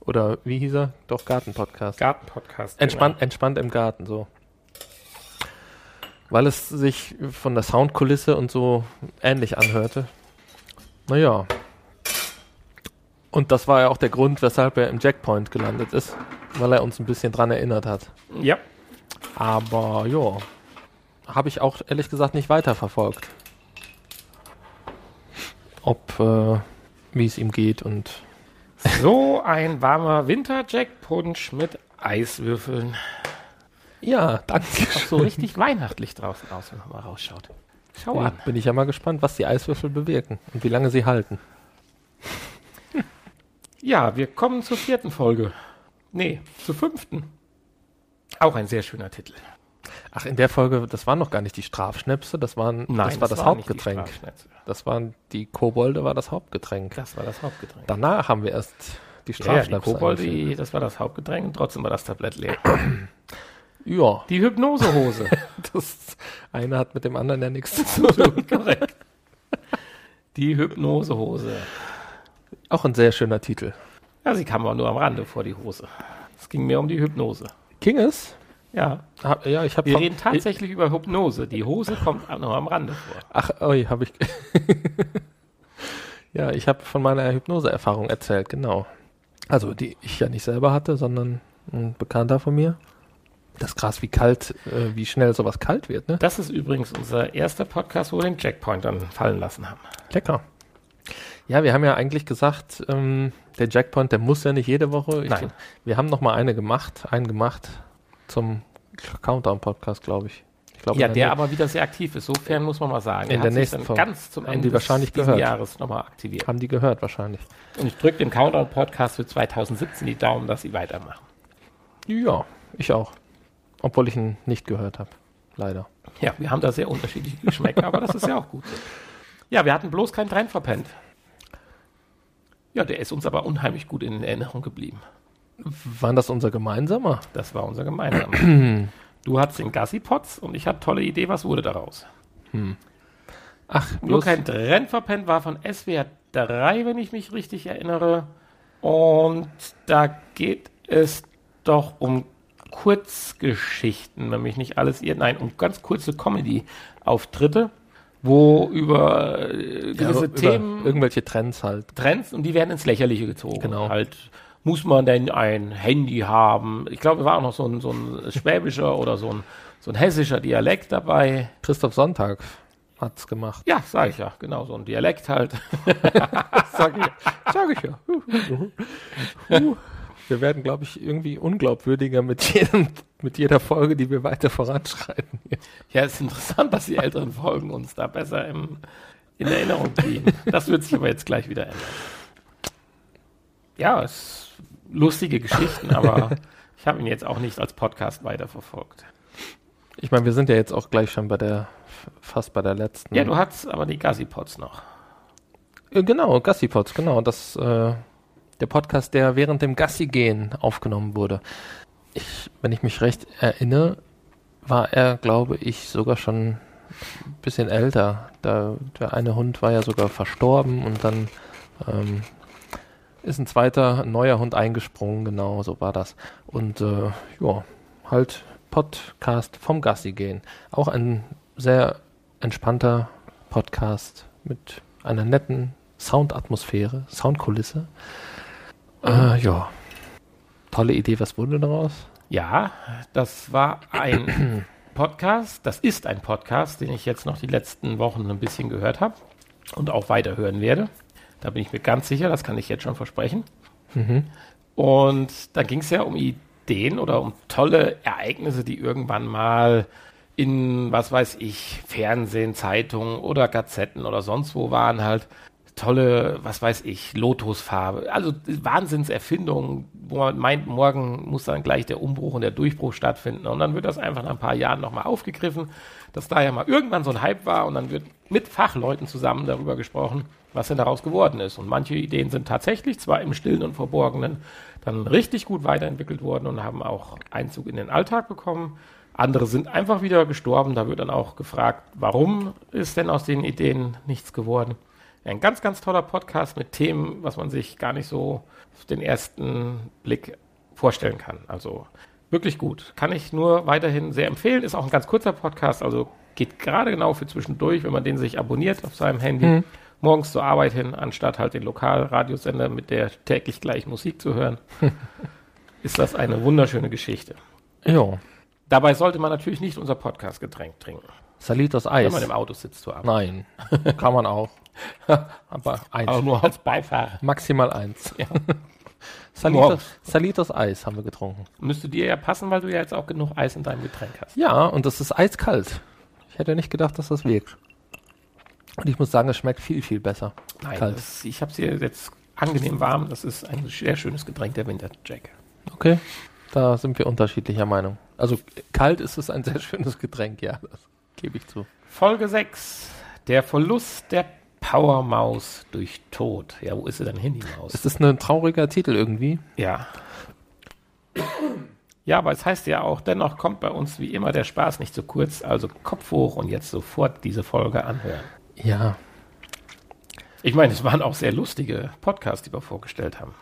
Oder wie hieß er? Doch, Garten-Podcast. Gartenpodcast. Entspannt, entspannt im Garten, so. Weil es sich von der Soundkulisse und so ähnlich anhörte. Naja. Und das war ja auch der Grund, weshalb er im Jackpoint gelandet ist. Weil er uns ein bisschen dran erinnert hat. Ja, Aber ja, habe ich auch ehrlich gesagt nicht weiterverfolgt. Ob, äh, wie es ihm geht und so ein warmer Winter-Jack-Punsch mit Eiswürfeln. Ja, danke. Auch so richtig weihnachtlich draußen aus, wenn man mal rausschaut. Schau Ja, an. bin ich ja mal gespannt, was die Eiswürfel bewirken und wie lange sie halten. Ja, wir kommen zur vierten Folge. Nee, zur fünften. Auch ein sehr schöner Titel. Ach, in der Folge, das waren noch gar nicht die Strafschnäpse, das waren, das war das waren nicht die Hauptgetränk. Strafschnäpse. Das waren die Kobolde, war das Hauptgetränk. Das war das Hauptgetränk. Danach haben wir erst die Ja, ja, die Strafschnäpse. Kobolde, das war das Hauptgetränk und trotzdem war das Tablett leer. Ja, Die Hypnosehose. das eine hat mit dem anderen ja nichts zu tun. Korrekt. Die Hypnosehose. Auch ein sehr schöner Titel. Ja, sie kam aber nur am Rande vor die Hose. Es ging mehr um die Hypnose. Kinges? Ja, Hab, ja, ich habe wir reden tatsächlich über Hypnose. Die Hose kommt nur am Rande vor. Ach, oi, habe ich. ja, ich habe von meiner Hypnose-Erfahrung erzählt, genau. Also, die ich ja nicht selber hatte, sondern ein Bekannter von mir. Das krass, wie kalt, äh, wie schnell sowas kalt wird, ne? Das ist übrigens unser erster Podcast, wo wir den Checkpoint dann fallen lassen haben. Lecker. Ja, wir haben ja eigentlich gesagt, ähm, der Jackpoint, der muss ja nicht jede Woche. Ich, Nein. Wir haben noch mal eine gemacht, einen gemacht zum Countdown-Podcast, glaube ich. ich glaub, Ja, der nä- aber wieder sehr aktiv ist. Sofern muss man mal sagen. In Er der hat sich nächsten dann Folge. ganz zum Haben Ende die wahrscheinlich dieses gehört. Jahres nochmal aktiviert. haben die gehört wahrscheinlich. Und ich drücke dem Countdown-Podcast für 2017 die Daumen, dass sie weitermachen. Ja, ich auch. Obwohl ich ihn nicht gehört habe. Leider. Ja, wir haben da sehr unterschiedliche Geschmäcker, aber das ist ja auch gut. Ja, wir hatten bloß keinen Trend verpennt. Ja, der ist uns aber unheimlich gut in Erinnerung geblieben. Waren das unser gemeinsamer? Das war unser gemeinsamer. du hattest den Gassi-Potz und ich hatte tolle Idee, was wurde daraus? Ach, Nur bloß, kein Trend verpennt war von SWR 3, wenn ich mich richtig erinnere. Und da geht es doch um Kurzgeschichten, wenn mich nicht alles irrt. Nein, um ganz kurze Comedy-Auftritte, wo über äh, ja, gewisse über Themen irgendwelche Trends halt. Trends und die werden ins Lächerliche gezogen. Genau. Halt, muss man denn ein Handy haben? Ich glaube, war auch noch so ein, so ein schwäbischer oder so ein, so ein hessischer Dialekt dabei. Christoph Sonntag hat's gemacht. Ja, sag ich ja, genau, so ein Dialekt halt. Sag ich, sag ich ja. Wir werden, glaube ich, irgendwie unglaubwürdiger mit, jedem, mit jeder Folge, die wir weiter voranschreiten. Ja, ist interessant, dass die älteren Folgen uns da besser im, in Erinnerung blieben. Das wird sich aber jetzt gleich wieder ändern. Ja, es lustige Geschichten, aber ich habe ihn jetzt auch nicht als Podcast weiterverfolgt. Ich meine, wir sind ja jetzt auch gleich schon bei der, fast bei der letzten. Ja, du hattest aber die Gassi-Pots noch. Äh, Genau, Gassipods, genau. Das, äh, der Podcast, der während dem Gassi-Gehen aufgenommen wurde. Ich, wenn ich mich recht erinnere, war er, glaube ich, sogar schon ein bisschen älter. Da, der eine Hund war ja sogar verstorben und dann ähm, ist ein zweiter, ein neuer Hund eingesprungen, genau, so war das. Und äh, ja, halt Podcast vom Gassi gehen. Auch ein sehr entspannter Podcast mit einer netten Soundatmosphäre, Soundkulisse. Äh, ja, tolle Idee. Was wurde daraus? Ja, das war ein Podcast, das ist ein Podcast, den ich jetzt noch die letzten Wochen ein bisschen gehört habe und auch weiterhören werde. Da bin ich mir ganz sicher, das kann ich jetzt schon versprechen. Und da ging es ja um Ideen oder um tolle Ereignisse, die irgendwann mal in, was weiß ich, Fernsehen, Zeitungen oder Gazetten oder sonst wo waren halt tolle, was weiß ich, Lotusfarbe. Also Wahnsinnserfindungen, wo man meint, morgen muss dann gleich der Umbruch und der Durchbruch stattfinden. Und dann wird das einfach nach ein paar Jahren nochmal aufgegriffen, dass da ja mal irgendwann so ein Hype war und dann wird mit Fachleuten zusammen darüber gesprochen, was denn daraus geworden ist. Und manche Ideen sind tatsächlich zwar im Stillen und Verborgenen dann richtig gut weiterentwickelt worden und haben auch Einzug in den Alltag bekommen. Andere sind einfach wieder gestorben. Da wird dann auch gefragt, warum ist denn aus den Ideen nichts geworden? Ein ganz, ganz toller Podcast mit Themen, was man sich gar nicht so auf den ersten Blick vorstellen kann. Also wirklich gut. Kann ich nur weiterhin sehr empfehlen. Ist auch ein ganz kurzer Podcast, also geht gerade genau für zwischendurch, wenn man den sich abonniert auf seinem Handy, morgens zur Arbeit hin, anstatt halt den Lokalradiosender mit der täglich gleichen Musik zu hören. ist das eine wunderschöne Geschichte. Ja, Dabei sollte man natürlich nicht unser Podcast-Getränk trinken, Salitos wenn Eis. man im Auto sitzt zur Arbeit. Nein, kann man auch. Aber eins. Aber nur als Beifahrer. Maximal eins. Ja. Salitos. Salitos Eis haben wir getrunken. Müsste dir ja passen, weil du ja jetzt auch genug Eis in deinem Getränk hast. Ja, und das ist eiskalt. Ich hätte nicht gedacht, dass das wirkt. Und ich muss sagen, es schmeckt viel, viel besser. Nein, Kalt. Das, ich habe es hier jetzt angenehm warm. Das ist ein sehr schönes Getränk, der Winter Jack. Okay, da sind wir unterschiedlicher Meinung. Also kalt ist es ein sehr schönes Getränk, ja, das gebe ich zu. Folge 6. Der Verlust der Powermaus durch Tod. Ja, wo ist sie denn hin, die Maus? Ist das ein trauriger Titel irgendwie? Ja. Ja, aber es heißt ja auch, dennoch kommt bei uns wie immer der Spaß nicht zu kurz. Also Kopf hoch und jetzt sofort diese Folge anhören. Ja, Ich meine, es waren auch sehr lustige Podcasts, die wir vorgestellt haben.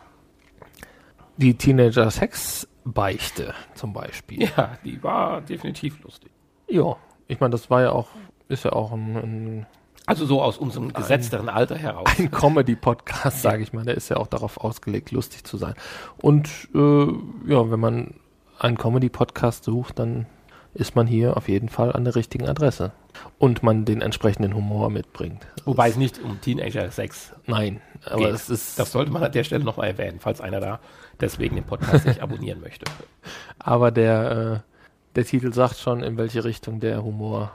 die Teenager-Sex-Beichte zum Beispiel. Ja, die war definitiv lustig. Ja, ich meine, das war ja auch, ist ja auch ein, ein, Also so aus unserem gesetzteren Alter heraus. ein Comedy-Podcast, sage ich mal. Der ist ja auch darauf ausgelegt, lustig zu sein. Und äh, ja, wenn man einen Comedy-Podcast sucht, dann ist man hier auf jeden Fall an der richtigen Adresse. Und man den entsprechenden Humor mitbringt. Wobei es nicht um Teenager-Sex Nein, aber geht. es ist, das sollte man an der Stelle nochmal erwähnen, falls einer da deswegen den Podcast nicht abonnieren möchte. aber der, äh, der Titel sagt schon, in welche Richtung der Humor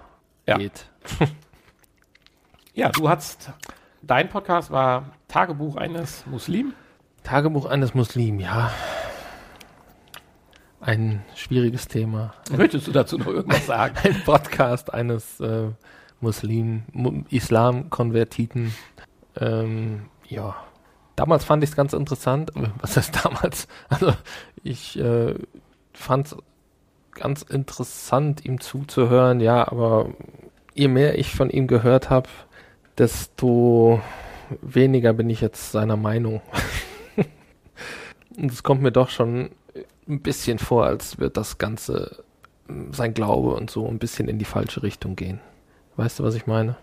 Ja. geht. Ja, du hast, dein Podcast war Tagebuch eines Muslim. Tagebuch eines Muslim, ja. Ein schwieriges Thema. Möchtest du dazu noch irgendwas sagen? Ein Podcast eines äh, Muslim, Mu- Islam-Konvertiten. Ähm, ja, Damals fand ich es ganz interessant. Äh, Was heißt damals? Also ich äh, fand es ganz interessant, ihm zuzuhören. Ja, aber je mehr ich von ihm gehört habe, desto weniger bin ich jetzt seiner Meinung. Und es kommt mir doch schon ein bisschen vor, als wird das Ganze, äh, sein Glaube und so, ein bisschen in die falsche Richtung gehen. Weißt du, was ich meine?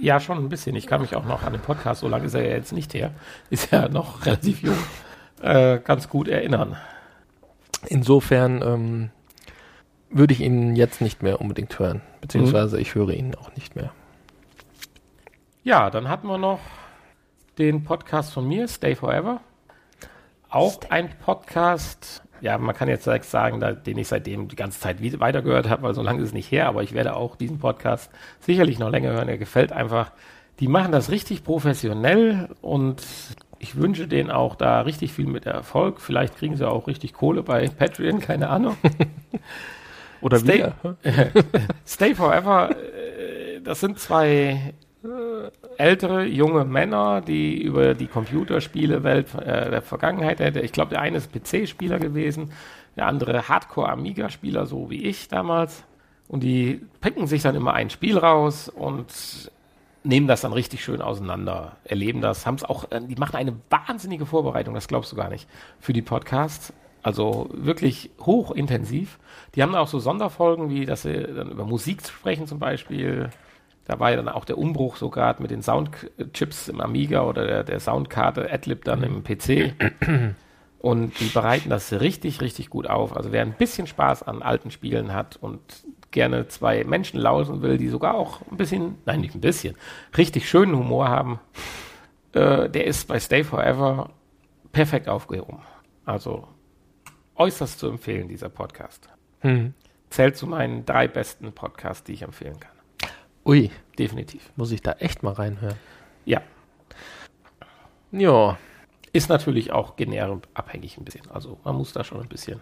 Ja, schon ein bisschen. Ich kann mich auch noch an den Podcast, so lange ist er ja jetzt nicht her, ist ja noch relativ jung, äh, ganz gut erinnern. Insofern ähm, würde ich ihn jetzt nicht mehr unbedingt hören, beziehungsweise ich höre ihn auch nicht mehr. Ja, dann hatten wir noch den Podcast von mir, Stay Forever. Auch ein Podcast, ja, man kann jetzt sagen, den ich seitdem die ganze Zeit weitergehört habe, weil so lange ist es nicht her, aber ich werde auch diesen Podcast sicherlich noch länger hören. Er gefällt einfach. Die machen das richtig professionell und ich wünsche denen auch da richtig viel mit Erfolg. Vielleicht kriegen sie auch richtig Kohle bei Patreon, keine Ahnung. Oder Stay- wir? Stay Forever, äh, das sind zwei äh, ältere, junge Männer, die über die Computerspielewelt äh, der Vergangenheit, ich glaube, der eine ist PC-Spieler gewesen, der andere Hardcore-Amiga-Spieler, so wie ich damals. Und die picken sich dann immer ein Spiel raus und nehmen das dann richtig schön auseinander, erleben das, haben es auch, die machen eine wahnsinnige Vorbereitung, das glaubst du gar nicht, für die Podcasts. Also wirklich hochintensiv. Die haben auch so Sonderfolgen, wie dass sie dann über Musik sprechen zum Beispiel. Da war ja dann auch der Umbruch so gerade mit den Soundchips im Amiga oder der, der Soundkarte Adlib dann im PC. Und die bereiten das richtig, richtig gut auf. Also wer ein bisschen Spaß an alten Spielen hat und gerne zwei Menschen lausen will, die sogar auch ein bisschen, nein, nicht ein bisschen, richtig schönen Humor haben, äh, der ist bei Stay Forever perfekt aufgehoben. Also äußerst zu empfehlen, dieser Podcast. Hm. Zählt zu meinen drei besten Podcasts, die ich empfehlen kann. Ui, Definitiv. muss ich da echt mal reinhören. Ja. Ja, Ist natürlich auch abhängig ein bisschen. Also man muss da schon ein bisschen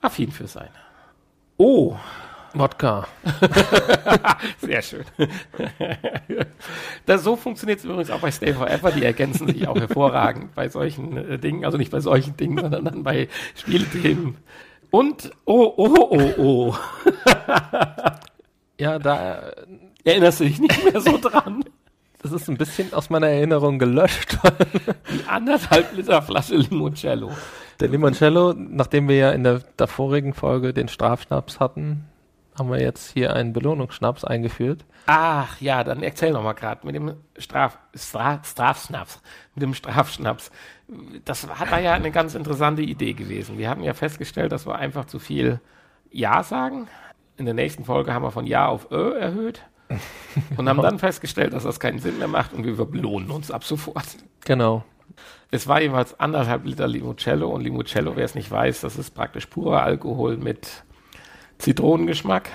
affin für sein. Oh, Wodka. sehr schön. das, so funktioniert es übrigens auch bei Stay Forever. Die ergänzen sich auch hervorragend bei solchen äh, Dingen. Also nicht bei solchen Dingen, sondern dann bei Spielthemen. Und, oh, oh, oh, oh. Ja, da, äh, Erinnerst du dich nicht mehr so dran? das ist ein bisschen aus meiner Erinnerung gelöscht. Die anderthalb Liter Flasche Limoncello. Der Limoncello, nachdem wir ja in der davorigen Folge den Strafschnaps hatten, haben wir jetzt hier einen Belohnungsschnaps eingeführt. Ach ja, dann erzähl noch mal gerade mit dem Straf, Stra, Strafschnaps, mit dem Strafschnaps. Das hat da ja eine ganz interessante Idee gewesen. Wir haben ja festgestellt, dass wir einfach zu viel Ja sagen. In der nächsten Folge haben wir von Ja auf Ö erhöht und haben dann festgestellt, dass das keinen Sinn mehr macht und wir belohnen uns ab sofort. Genau. Es war jeweils anderthalb Liter Limoncello und Limoncello, wer es nicht weiß, das ist praktisch purer Alkohol mit Zitronengeschmack.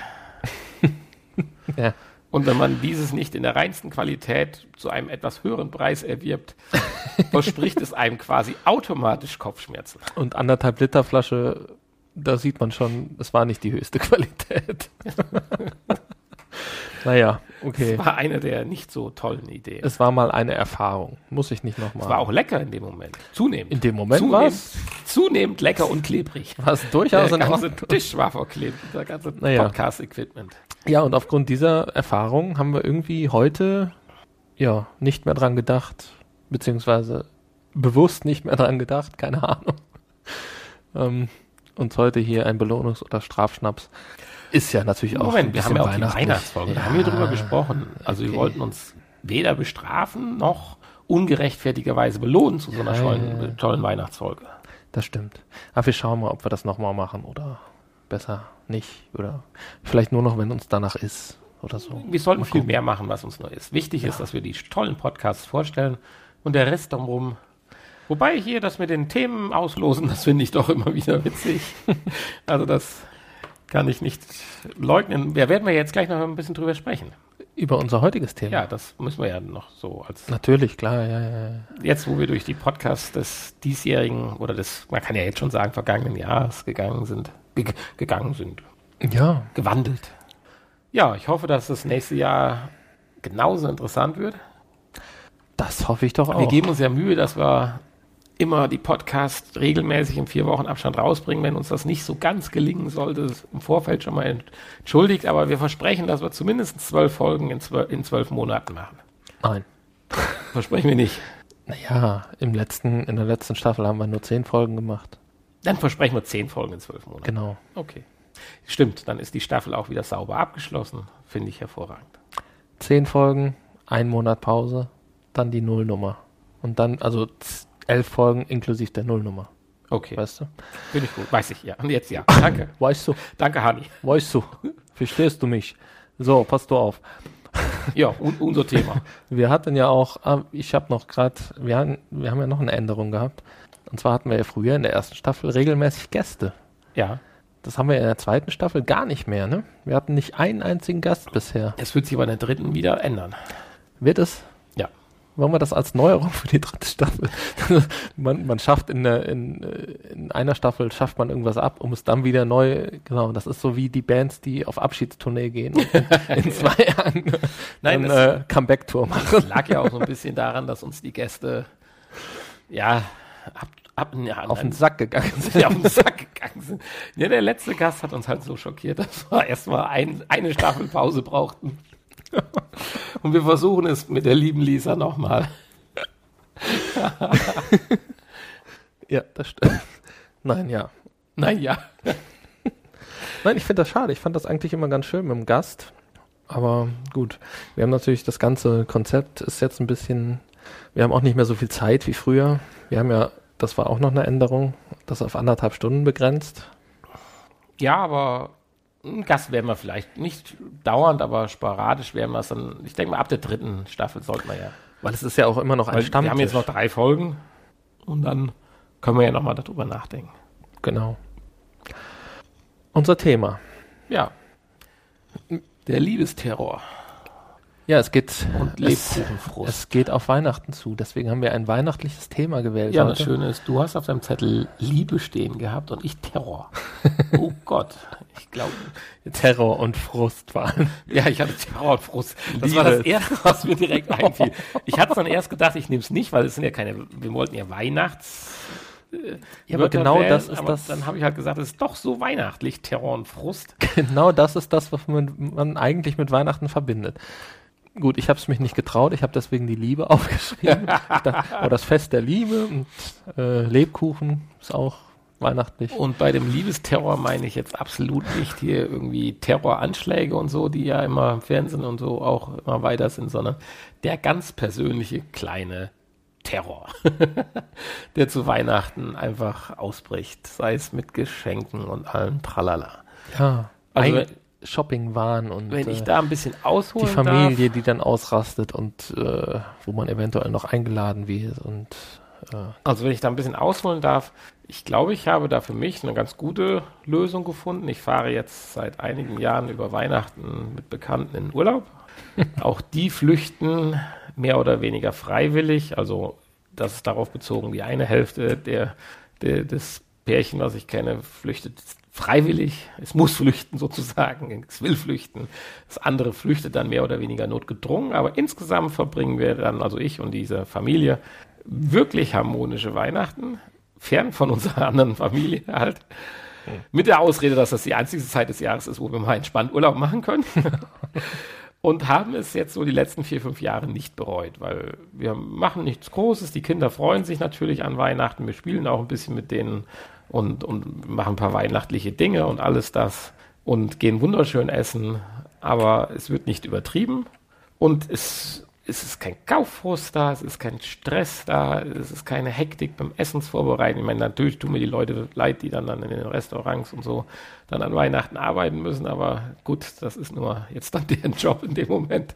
Ja. Und wenn man dieses nicht in der reinsten Qualität zu einem etwas höheren Preis erwirbt, verspricht es einem quasi automatisch Kopfschmerzen. Und anderthalb Liter Flasche, da sieht man schon, es war nicht die höchste Qualität. naja, okay. Das war eine der nicht so tollen Ideen. Es war mal eine Erfahrung. Muss ich nicht nochmal. Es war auch lecker in dem Moment. Zunehmend. in dem Moment war es zunehmend lecker und klebrig. war es durchaus Der ganze. Tisch war verklebt, der ganze Naja. Podcast-Equipment. Ja, und aufgrund dieser Erfahrung haben wir irgendwie heute ja nicht mehr dran gedacht, beziehungsweise bewusst nicht mehr dran gedacht, keine Ahnung. Ähm, uns heute hier ein Belohnungs- oder Strafschnaps ist ja natürlich auch ein Moment, wir haben ja auch die. Weihnachtsfolge, da Ja, haben wir drüber gesprochen. Also wir okay. wollten uns weder bestrafen noch ungerechtfertigerweise belohnen zu so einer Ja, tollen, ja, ja. tollen Weihnachtsfolge. Das stimmt. Aber wir schauen mal, ob wir das nochmal machen oder besser nicht. Oder vielleicht nur noch, wenn uns danach ist oder so. Wir sollten Mal viel gucken. mehr machen, was uns nur ist. Wichtig ist, dass wir die tollen Podcasts vorstellen und der Rest drumherum. Wobei hier das mit den Themen auslosen, das finde ich doch immer wieder witzig. also das kann ich nicht leugnen. Da werden wir jetzt gleich noch ein bisschen drüber sprechen. Über unser heutiges Thema. Ja, das müssen wir ja noch so als Natürlich, klar, ja, ja. ja. jetzt, wo wir durch die Podcasts des diesjährigen oder des, man kann ja jetzt schon sagen, vergangenen Jahres gegangen sind, ge gegangen sind, Ja, gewandelt. Ja, ich hoffe, dass das nächste Jahr genauso interessant wird. Das hoffe ich doch auch. Wir geben uns ja Mühe, dass wir immer die Podcasts regelmäßig im vier Wochen Abstand rausbringen. Wenn uns das nicht so ganz gelingen sollte, ist im Vorfeld schon mal entschuldigt, aber wir versprechen, dass wir zumindest zwölf Folgen in zwölf, in zwölf Monaten machen. Nein. Versprechen wir nicht. Naja, im letzten, in der letzten Staffel haben wir nur zehn Folgen gemacht. Dann versprechen wir zehn Folgen in zwölf Monaten. Genau. Okay. Stimmt, dann ist die Staffel auch wieder sauber abgeschlossen. Finde ich hervorragend. Zehn Folgen, ein Monat Pause, dann die Nullnummer. Und dann, also elf Folgen inklusive der Nullnummer. Okay, Weißt du? finde ich gut. Weiß ich, ja. Und jetzt ja. Danke. Weißt du? Danke, Hani. Weißt du? Verstehst du mich? So, passt du auf. Ja, un unser Thema. Wir hatten ja auch, ah, ich habe noch gerade, wir, hatten- wir haben ja noch eine Änderung gehabt. Und zwar hatten wir ja früher in der ersten Staffel regelmäßig Gäste. Ja. Das haben wir in der zweiten Staffel gar nicht mehr, ne? Wir hatten nicht einen einzigen Gast bisher. Es wird sich aber in der dritten wieder ändern. Wird es? Wollen wir das als Neuerung für die dritte Staffel? man, man schafft in, der, in, in einer Staffel schafft man irgendwas ab, um es dann wieder neu, genau, das ist so wie die Bands, die auf Abschiedstournee gehen und in, in zwei Jahren Nein, das- äh, Comeback-Tour machen. Das lag ja auch so ein bisschen daran, dass uns die Gäste ja ab, ab ja, Auf den Sack gegangen sind. ja, auf den Sack gegangen sind. Ja, der letzte Gast hat uns halt so schockiert, dass wir erstmal ein, eine Staffel Pause brauchten. Und wir versuchen es mit der lieben Lisa nochmal. Ja, das stimmt. Nein, ja. Naja. Nein, ich finde das schade. Ich fand das eigentlich immer ganz schön mit dem Gast. Aber gut, wir haben natürlich das ganze Konzept ist jetzt ein bisschen, wir haben auch nicht mehr so viel Zeit wie früher. Wir haben ja, das war auch noch eine Änderung, das auf anderthalb Stunden begrenzt. Ja, aber ein Gast werden wir vielleicht nicht dauernd, aber sporadisch werden wir es dann. Ich denke mal, ab der dritten Staffel sollten wir ja. Weil es ist ja auch immer noch ein Stammtisch. wir haben jetzt noch drei Folgen und dann können wir ja nochmal darüber nachdenken. Genau. Unser Thema. Ja. Der Liebesterror Ja, es geht, und es, Lebkuchenfrust. es geht auf Weihnachten zu. Deswegen haben wir ein weihnachtliches Thema gewählt. Ja, das heute. Schöne ist, du hast auf deinem Zettel Liebe stehen gehabt und ich Terror. oh Gott. Ich glaube, Terror und Frust waren. ja, ich hatte Terror und Frust. Das Liebe. war das Erste, was mir direkt einfiel. Ich hatte dann erst gedacht, ich nehme es nicht, weil es sind ja keine, wir wollten ja Weihnachts... Ja, aber genau wählen, das ist das. Dann habe ich halt gesagt, es ist doch so weihnachtlich, Terror und Frust. Genau das ist das, was man, man eigentlich mit Weihnachten verbindet. Gut, ich habe es mich nicht getraut, ich habe deswegen die Liebe aufgeschrieben. Dachte, oh, das Fest der Liebe und äh, Lebkuchen ist auch weihnachtlich. Und bei dem Liebesterror meine ich jetzt absolut nicht hier irgendwie Terroranschläge und so, die ja immer im Fernsehen und so auch immer weiter sind, sondern der ganz persönliche kleine Terror, der zu Weihnachten einfach ausbricht, sei es mit Geschenken und allem Tralala. Ja, Also ein Shopping-Wahn und Wenn ich äh, da ein bisschen ausholen die Familie, die dann ausrastet und äh, wo man eventuell noch eingeladen wird und äh, darf, also wenn ich da ein bisschen ausholen darf, ich glaube, ich habe da für mich eine ganz gute Lösung gefunden. Ich fahre jetzt seit einigen Jahren über Weihnachten mit Bekannten in Urlaub. Auch die flüchten mehr oder weniger freiwillig. Also das ist darauf bezogen, die eine Hälfte der, der, des Pärchen, was ich kenne, flüchtet freiwillig. Es muss flüchten sozusagen. Es will flüchten. Das andere flüchtet dann mehr oder weniger notgedrungen. Aber insgesamt verbringen wir dann, also ich und diese Familie, wirklich harmonische Weihnachten. Fern von unserer anderen Familie halt. Mit der Ausrede, dass das die einzige Zeit des Jahres ist, wo wir mal entspannt Urlaub machen können. und haben es jetzt so die letzten vier, fünf Jahre nicht bereut, weil wir machen nichts Großes. Die Kinder freuen sich natürlich an Weihnachten. Wir spielen auch ein bisschen mit denen und, und machen ein paar weihnachtliche Dinge und alles das und gehen wunderschön essen. Aber es wird nicht übertrieben und es, es ist kein Kauffrust da, es ist kein Stress da, es ist keine Hektik beim Essensvorbereiten. Ich meine, natürlich tun mir die Leute leid, die dann, dann in den Restaurants und so dann an Weihnachten arbeiten müssen, aber gut, das ist nur jetzt dann deren Job in dem Moment.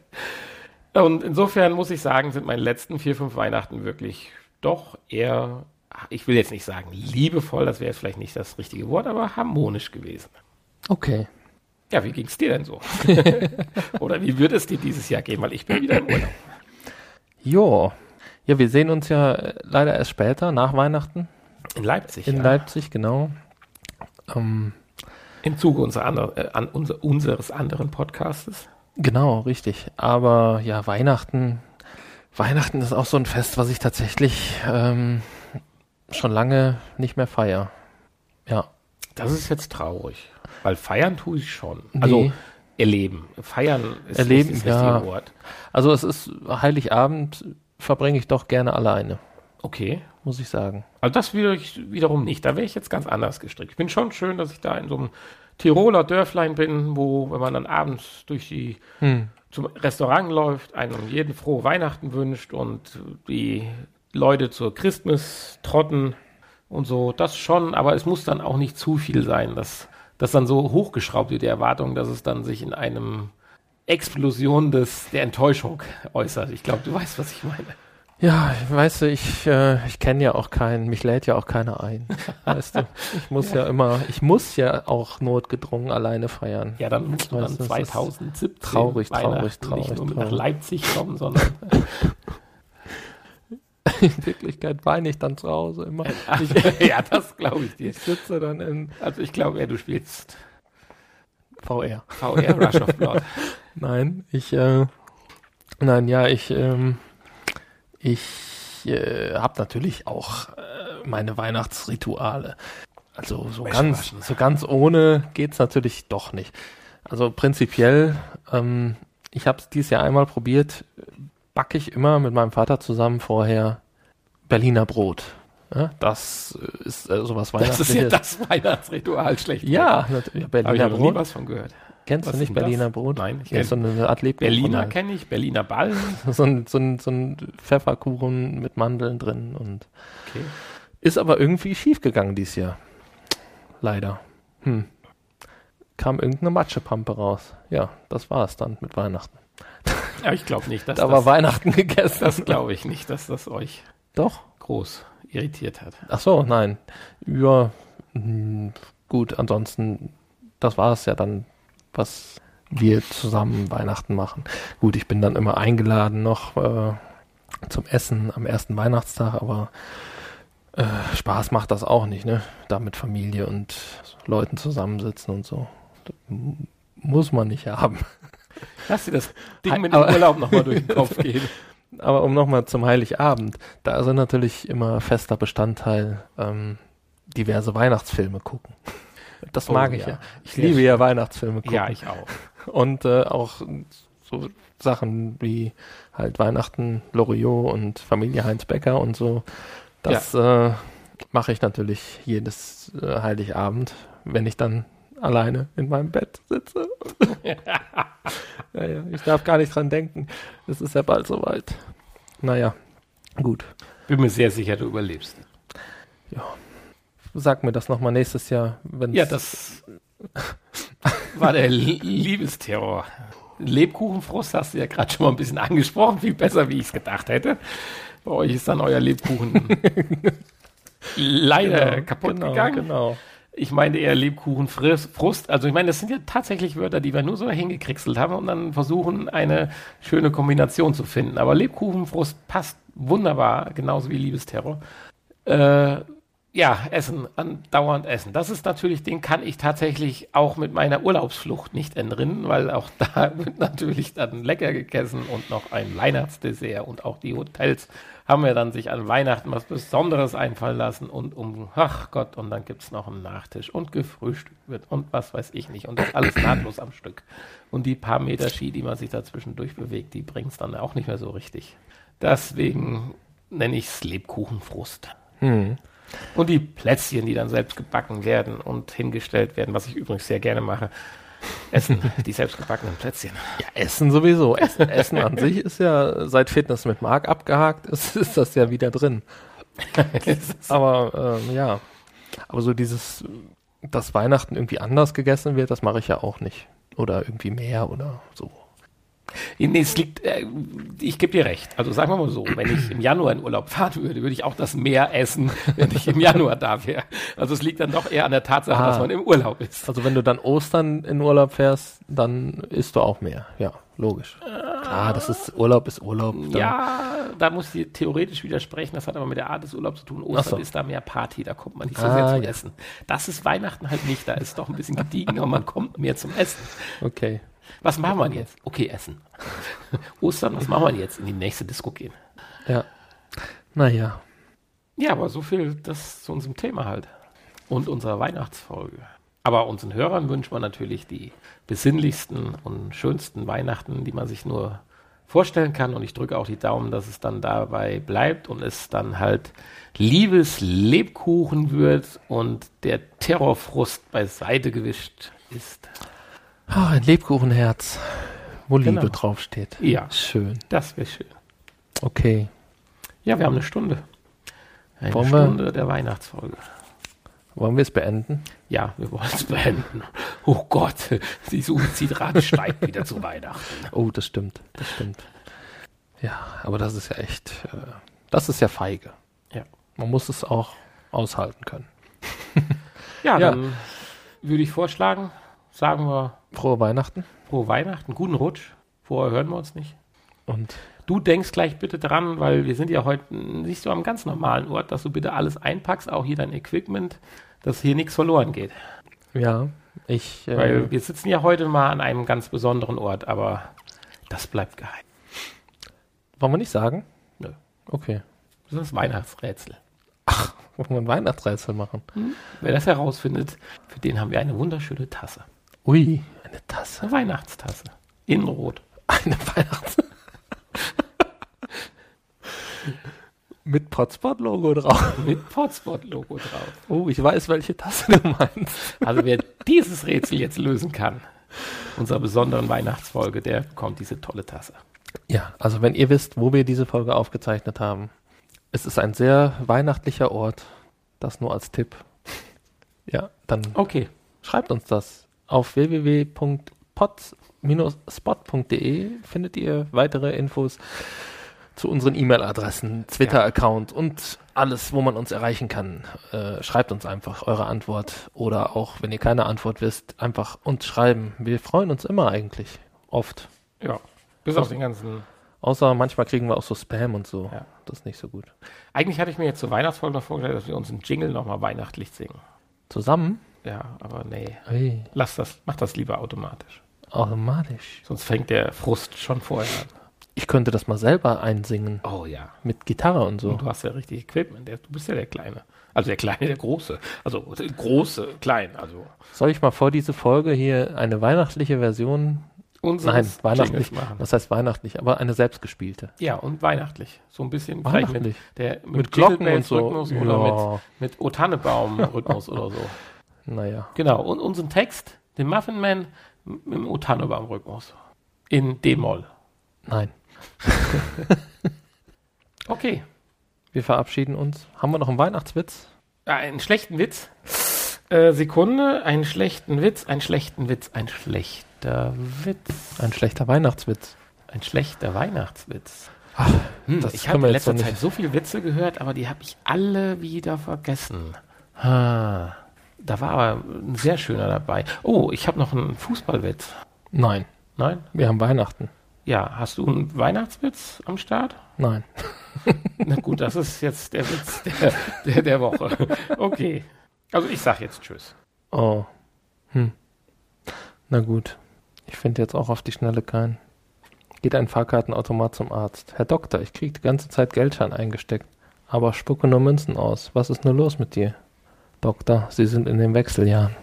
Und insofern muss ich sagen, sind meine letzten vier, fünf Weihnachten wirklich doch eher, ich will jetzt nicht sagen liebevoll, das wäre jetzt vielleicht nicht das richtige Wort, aber harmonisch gewesen. okay. Ja, wie ging es dir denn so? Oder wie würde es dir dieses Jahr gehen? Weil ich bin wieder im Urlaub. Jo. Ja, wir sehen uns ja äh, leider erst später, nach Weihnachten, In Leipzig. in ja. Leipzig, genau. Ähm, Im Zuge unserer ander, äh, an, unser, unseres anderen Podcastes. Genau, richtig. Aber ja, Weihnachten, Weihnachten ist auch so ein Fest, was ich tatsächlich ähm, schon lange nicht mehr feier. Ja. Das ist jetzt traurig. Weil feiern tue ich schon. Nee. Also erleben. Feiern ist Erleben, das ja. richtige Wort. Also es ist Heiligabend verbringe ich doch gerne alleine, Okay. muss ich sagen. Also das wiederum nicht. Da wäre ich jetzt ganz anders gestrickt. Ich bin schon schön, dass ich da in so einem Tiroler Dörflein bin, wo, wenn man dann abends durch die Hm. zum Restaurant läuft, einem jeden frohe Weihnachten wünscht und die Leute zur Christmas trotten und so, das schon, aber es muss dann auch nicht zu viel sein, dass das dann so hochgeschraubt wird, die Erwartung, dass es dann sich in einem Explosion des, der Enttäuschung äußert. Ich glaube, du weißt, was ich meine. Ja, weißt du, ich, äh, ich kenne ja auch keinen, mich lädt ja auch keiner ein. Weißt du, ich muss ja. immer, ich muss ja auch notgedrungen alleine feiern. Ja, dann musst du Weißt dann du, das ist 2017 traurig, traurig, traurig, nicht nur mit traurig. nach Leipzig kommen, sondern In Wirklichkeit weine ich dann zu Hause immer. ja, das glaube ich dir. Ich sitze dann in Also ich glaube, ja, du spielst VR. VR Rush of Blood. Nein, ich, äh, nein, ja, ich, ähm, ich äh, habe natürlich auch äh, meine Weihnachtsrituale. Also so Wäsche ganz, waschen. so ganz ohne geht's natürlich doch nicht. Also prinzipiell, ähm, ich habe es dieses Jahr einmal probiert, backe ich immer mit meinem Vater zusammen vorher Berliner Brot. Ja, das ist äh, sowas Das ist ja das Weihnachtsritual schlecht. ja, nat- ja, habe ich Berliner noch nie Brot. was von gehört. Kennst Was du nicht denn das? Berliner Brot? Nein, ich ja, so eine Art Lebkuchen. Berliner halt. kenne ich, Berliner Ball. so ein, so ein, so ein Pfefferkuchen mit Mandeln drin und Okay. ist aber irgendwie schief gegangen dieses Jahr. Leider. Hm. Kam irgendeine Matschepampe raus. Ja, das war es dann mit Weihnachten. Ja, ich glaube nicht, dass da war das, Weihnachten gegessen. das glaube ich nicht, dass das euch Doch. groß irritiert hat. Ach so, nein. Ja, hm, gut, ansonsten, das war es ja dann, was wir zusammen Weihnachten machen. Gut, ich bin dann immer eingeladen noch äh, zum Essen am ersten Weihnachtstag, aber äh, Spaß macht das auch nicht, ne? Da mit Familie und Leuten zusammensitzen und so. Das muss man nicht haben. Lass dir das Ding mit dem aber- Urlaub nochmal durch den Kopf gehen. Aber um nochmal zum Heiligabend, da ist natürlich immer fester Bestandteil ähm, diverse Weihnachtsfilme gucken. Das Oh, mag ich ja. ja. Ich Sehr liebe schön. ja Weihnachtsfilme gucken. Ja, ich auch. Und äh, auch so Sachen wie halt Weihnachten, Loriot und Familie Heinz Becker und so. Das äh, mache ich natürlich jedes äh, Heiligabend, wenn ich dann alleine in meinem Bett sitze. ja, ja, ich darf gar nicht dran denken. Es ist ja bald soweit. Naja, gut. Bin mir sehr sicher, du überlebst. Sag mir das nochmal nächstes Jahr, wenn Ja, das war der Lie- Liebesterror. Lebkuchenfrust hast du ja gerade schon mal ein bisschen angesprochen, viel besser, wie ich es gedacht hätte. Bei euch ist dann euer Lebkuchen leider kaputt genau, gegangen. Genau. Ich meine eher Lebkuchenfrust. Also ich meine, das sind ja tatsächlich Wörter, die wir nur so hingekriegselt haben und dann versuchen, eine schöne Kombination zu finden. Aber Lebkuchenfrust passt wunderbar, genauso wie Liebesterror. Äh, ja, Essen, andauernd Essen. Das ist natürlich, den kann ich tatsächlich auch mit meiner Urlaubsflucht nicht entrinnen, weil auch da wird natürlich dann lecker gegessen und noch ein Weihnachtsdessert und auch die Hotels haben wir dann sich an Weihnachten was Besonderes einfallen lassen und um, ach Gott, und dann gibt's noch einen Nachtisch und gefrühstückt wird und was weiß ich nicht und das alles nahtlos am Stück. Und die paar Meter Ski, die man sich dazwischen durchbewegt, die bringt's dann auch nicht mehr so richtig. Deswegen nenne ich's Lebkuchenfrust. Hm. Und die Plätzchen, die dann selbst gebacken werden und hingestellt werden, was ich übrigens sehr gerne mache. Essen, die selbstgebackenen Plätzchen. Ja, Essen sowieso. Essen, Essen an sich ist ja seit Fitness mit Mark abgehakt, ist, ist das ja wieder drin. Aber ähm, ja, aber so dieses, dass Weihnachten irgendwie anders gegessen wird, das mache ich ja auch nicht. Oder irgendwie mehr oder so. Nee, es liegt, äh, ich gebe dir recht. Also sagen wir mal so, wenn ich im Januar in Urlaub fahren würde, würde ich auch das mehr essen, wenn ich im Januar da wäre. Also es liegt dann doch eher an der Tatsache, Ah. dass man im Urlaub ist. Also wenn du dann Ostern in Urlaub fährst, dann isst du auch mehr. Ja, logisch. Klar, das ist Urlaub ist Urlaub. Dann, Ja, da muss ich theoretisch widersprechen. Das hat aber mit der Art des Urlaubs zu tun. Ostern so. ist da mehr Party, da kommt man nicht so Ah, sehr zum ja. Essen. Das ist Weihnachten halt nicht. Da ist doch ein bisschen gediegener und man kommt mehr zum Essen. Okay. Was machen wir jetzt? Okay, essen. Ostern, was machen wir jetzt? In die nächste Disco gehen. Ja. Naja. Ja, aber so viel das zu unserem Thema halt. Und unserer Weihnachtsfolge. Aber unseren Hörern wünschen wir natürlich die besinnlichsten und schönsten Weihnachten, die man sich nur vorstellen kann. Und ich drücke auch die Daumen, dass es dann dabei bleibt und es dann halt liebes Lebkuchen wird und der Terrorfrust beiseite gewischt ist. Ah, ein Lebkuchenherz, wo Genau. Liebe draufsteht. Ja. Schön. Das wäre schön. Okay. Ja, wir haben eine Stunde. Eine Wollen wir- Stunde der Weihnachtsfolge. Wollen wir es beenden? Ja, wir wollen es beenden. Oh Gott, die Suizidrate steigt wieder zu Weihnachten. Oh, das stimmt. Das stimmt. Ja, aber das ist ja echt, äh, das ist ja feige. Ja. Man muss es auch aushalten können. Ja, Ja. dann würde ich vorschlagen, sagen wir Frohe Weihnachten frohe Weihnachten, guten Rutsch. Vorher hören wir uns nicht. und Du denkst gleich bitte dran, weil wir sind ja heute nicht so am ganz normalen Ort, dass du bitte alles einpackst, auch hier dein Equipment, dass hier nichts verloren geht. ja, ich, äh, Weil wir sitzen ja heute mal an einem ganz besonderen Ort, aber das bleibt geheim. wollen wir nicht sagen? Nö. Okay. Das ist das Weihnachtsrätsel. Wollen wir ein Weihnachtsrätsel machen? Wer das herausfindet, für den haben wir eine wunderschöne Tasse. Ui, eine Tasse. Eine Weihnachtstasse. In Rot. Eine Weihnachts... Mit Potspot-Logo drauf. Mit Potspot-Logo drauf. Oh, ich weiß, welche Tasse du meinst. Also wer dieses Rätsel jetzt lösen kann, unserer besonderen Weihnachtsfolge, der bekommt diese tolle Tasse. Ja, also wenn ihr wisst, wo wir diese Folge aufgezeichnet haben, es ist ein sehr weihnachtlicher Ort. Das nur als Tipp. Ja, dann Okay. schreibt uns das. Auf www.pods-spot.de findet ihr weitere Infos zu unseren E-Mail-Adressen, Twitter-Account und alles, wo man uns erreichen kann. Äh, schreibt uns einfach eure Antwort oder auch, wenn ihr keine Antwort wisst, einfach uns schreiben. Wir freuen uns immer eigentlich. Oft. Ja. Bis auf den ganzen. Außer manchmal kriegen wir auch so Spam und so. Ja. Das ist nicht so gut. Eigentlich hatte ich mir jetzt zur Weihnachtsfolge noch vorgestellt, dass wir uns einen Jingle nochmal weihnachtlich singen. Zusammen? Ja, aber nee. Ui, Lass das, mach das lieber automatisch. automatisch. Sonst fängt der Frust schon vorher an. Ich könnte das mal selber einsingen. Oh ja. Mit Gitarre und so. Und du hast ja richtig Equipment. Der, du bist ja der Kleine. Also der Kleine, der Große. Also der große, klein. Also Soll ich mal vor diese Folge hier eine weihnachtliche Version? unseres Nein, weihnachtlich. Machen. Was heißt weihnachtlich? Aber eine selbstgespielte. Ja, und weihnachtlich. So ein bisschen vielleicht mit, Weihnachtlich. der, mit, Mit Glocken und so. Rhythmus oder mit, Ja. mit O Tannebaum-Rhythmus oder so. Naja. Genau. Und unseren Text, den Muffin Man, mit dem O Tannebaum-Rhythmus. In D-Moll. Nein. Okay. Wir verabschieden uns. Haben wir noch einen Weihnachtswitz? Ah, einen schlechten Witz. Äh, Sekunde. Einen schlechten Witz. Einen schlechten Witz. Ein schlechter Witz. Ein schlechter Weihnachtswitz. Ein schlechter Weihnachtswitz. Ach, Hm, ich habe in letzter Zeit so viele Witze gehört, aber die habe ich alle wieder vergessen. Ah, da war aber ein sehr schöner dabei. Oh, ich habe noch einen Fußballwitz. Nein. Nein? Wir haben Weihnachten. Ja, hast du einen Weihnachtswitz am Start? Nein. Na gut, das ist jetzt der Witz der, der, der Woche. Okay. Also ich sag jetzt Tschüss. Oh. Hm. Na gut. Ich finde jetzt auch auf die Schnelle keinen. Geht ein Fahrkartenautomat zum Arzt. Herr Doktor, ich kriege die ganze Zeit Geldschein eingesteckt. Aber spucke nur Münzen aus. Was ist nur los mit dir? Doktor, Sie sind in den Wechseljahren.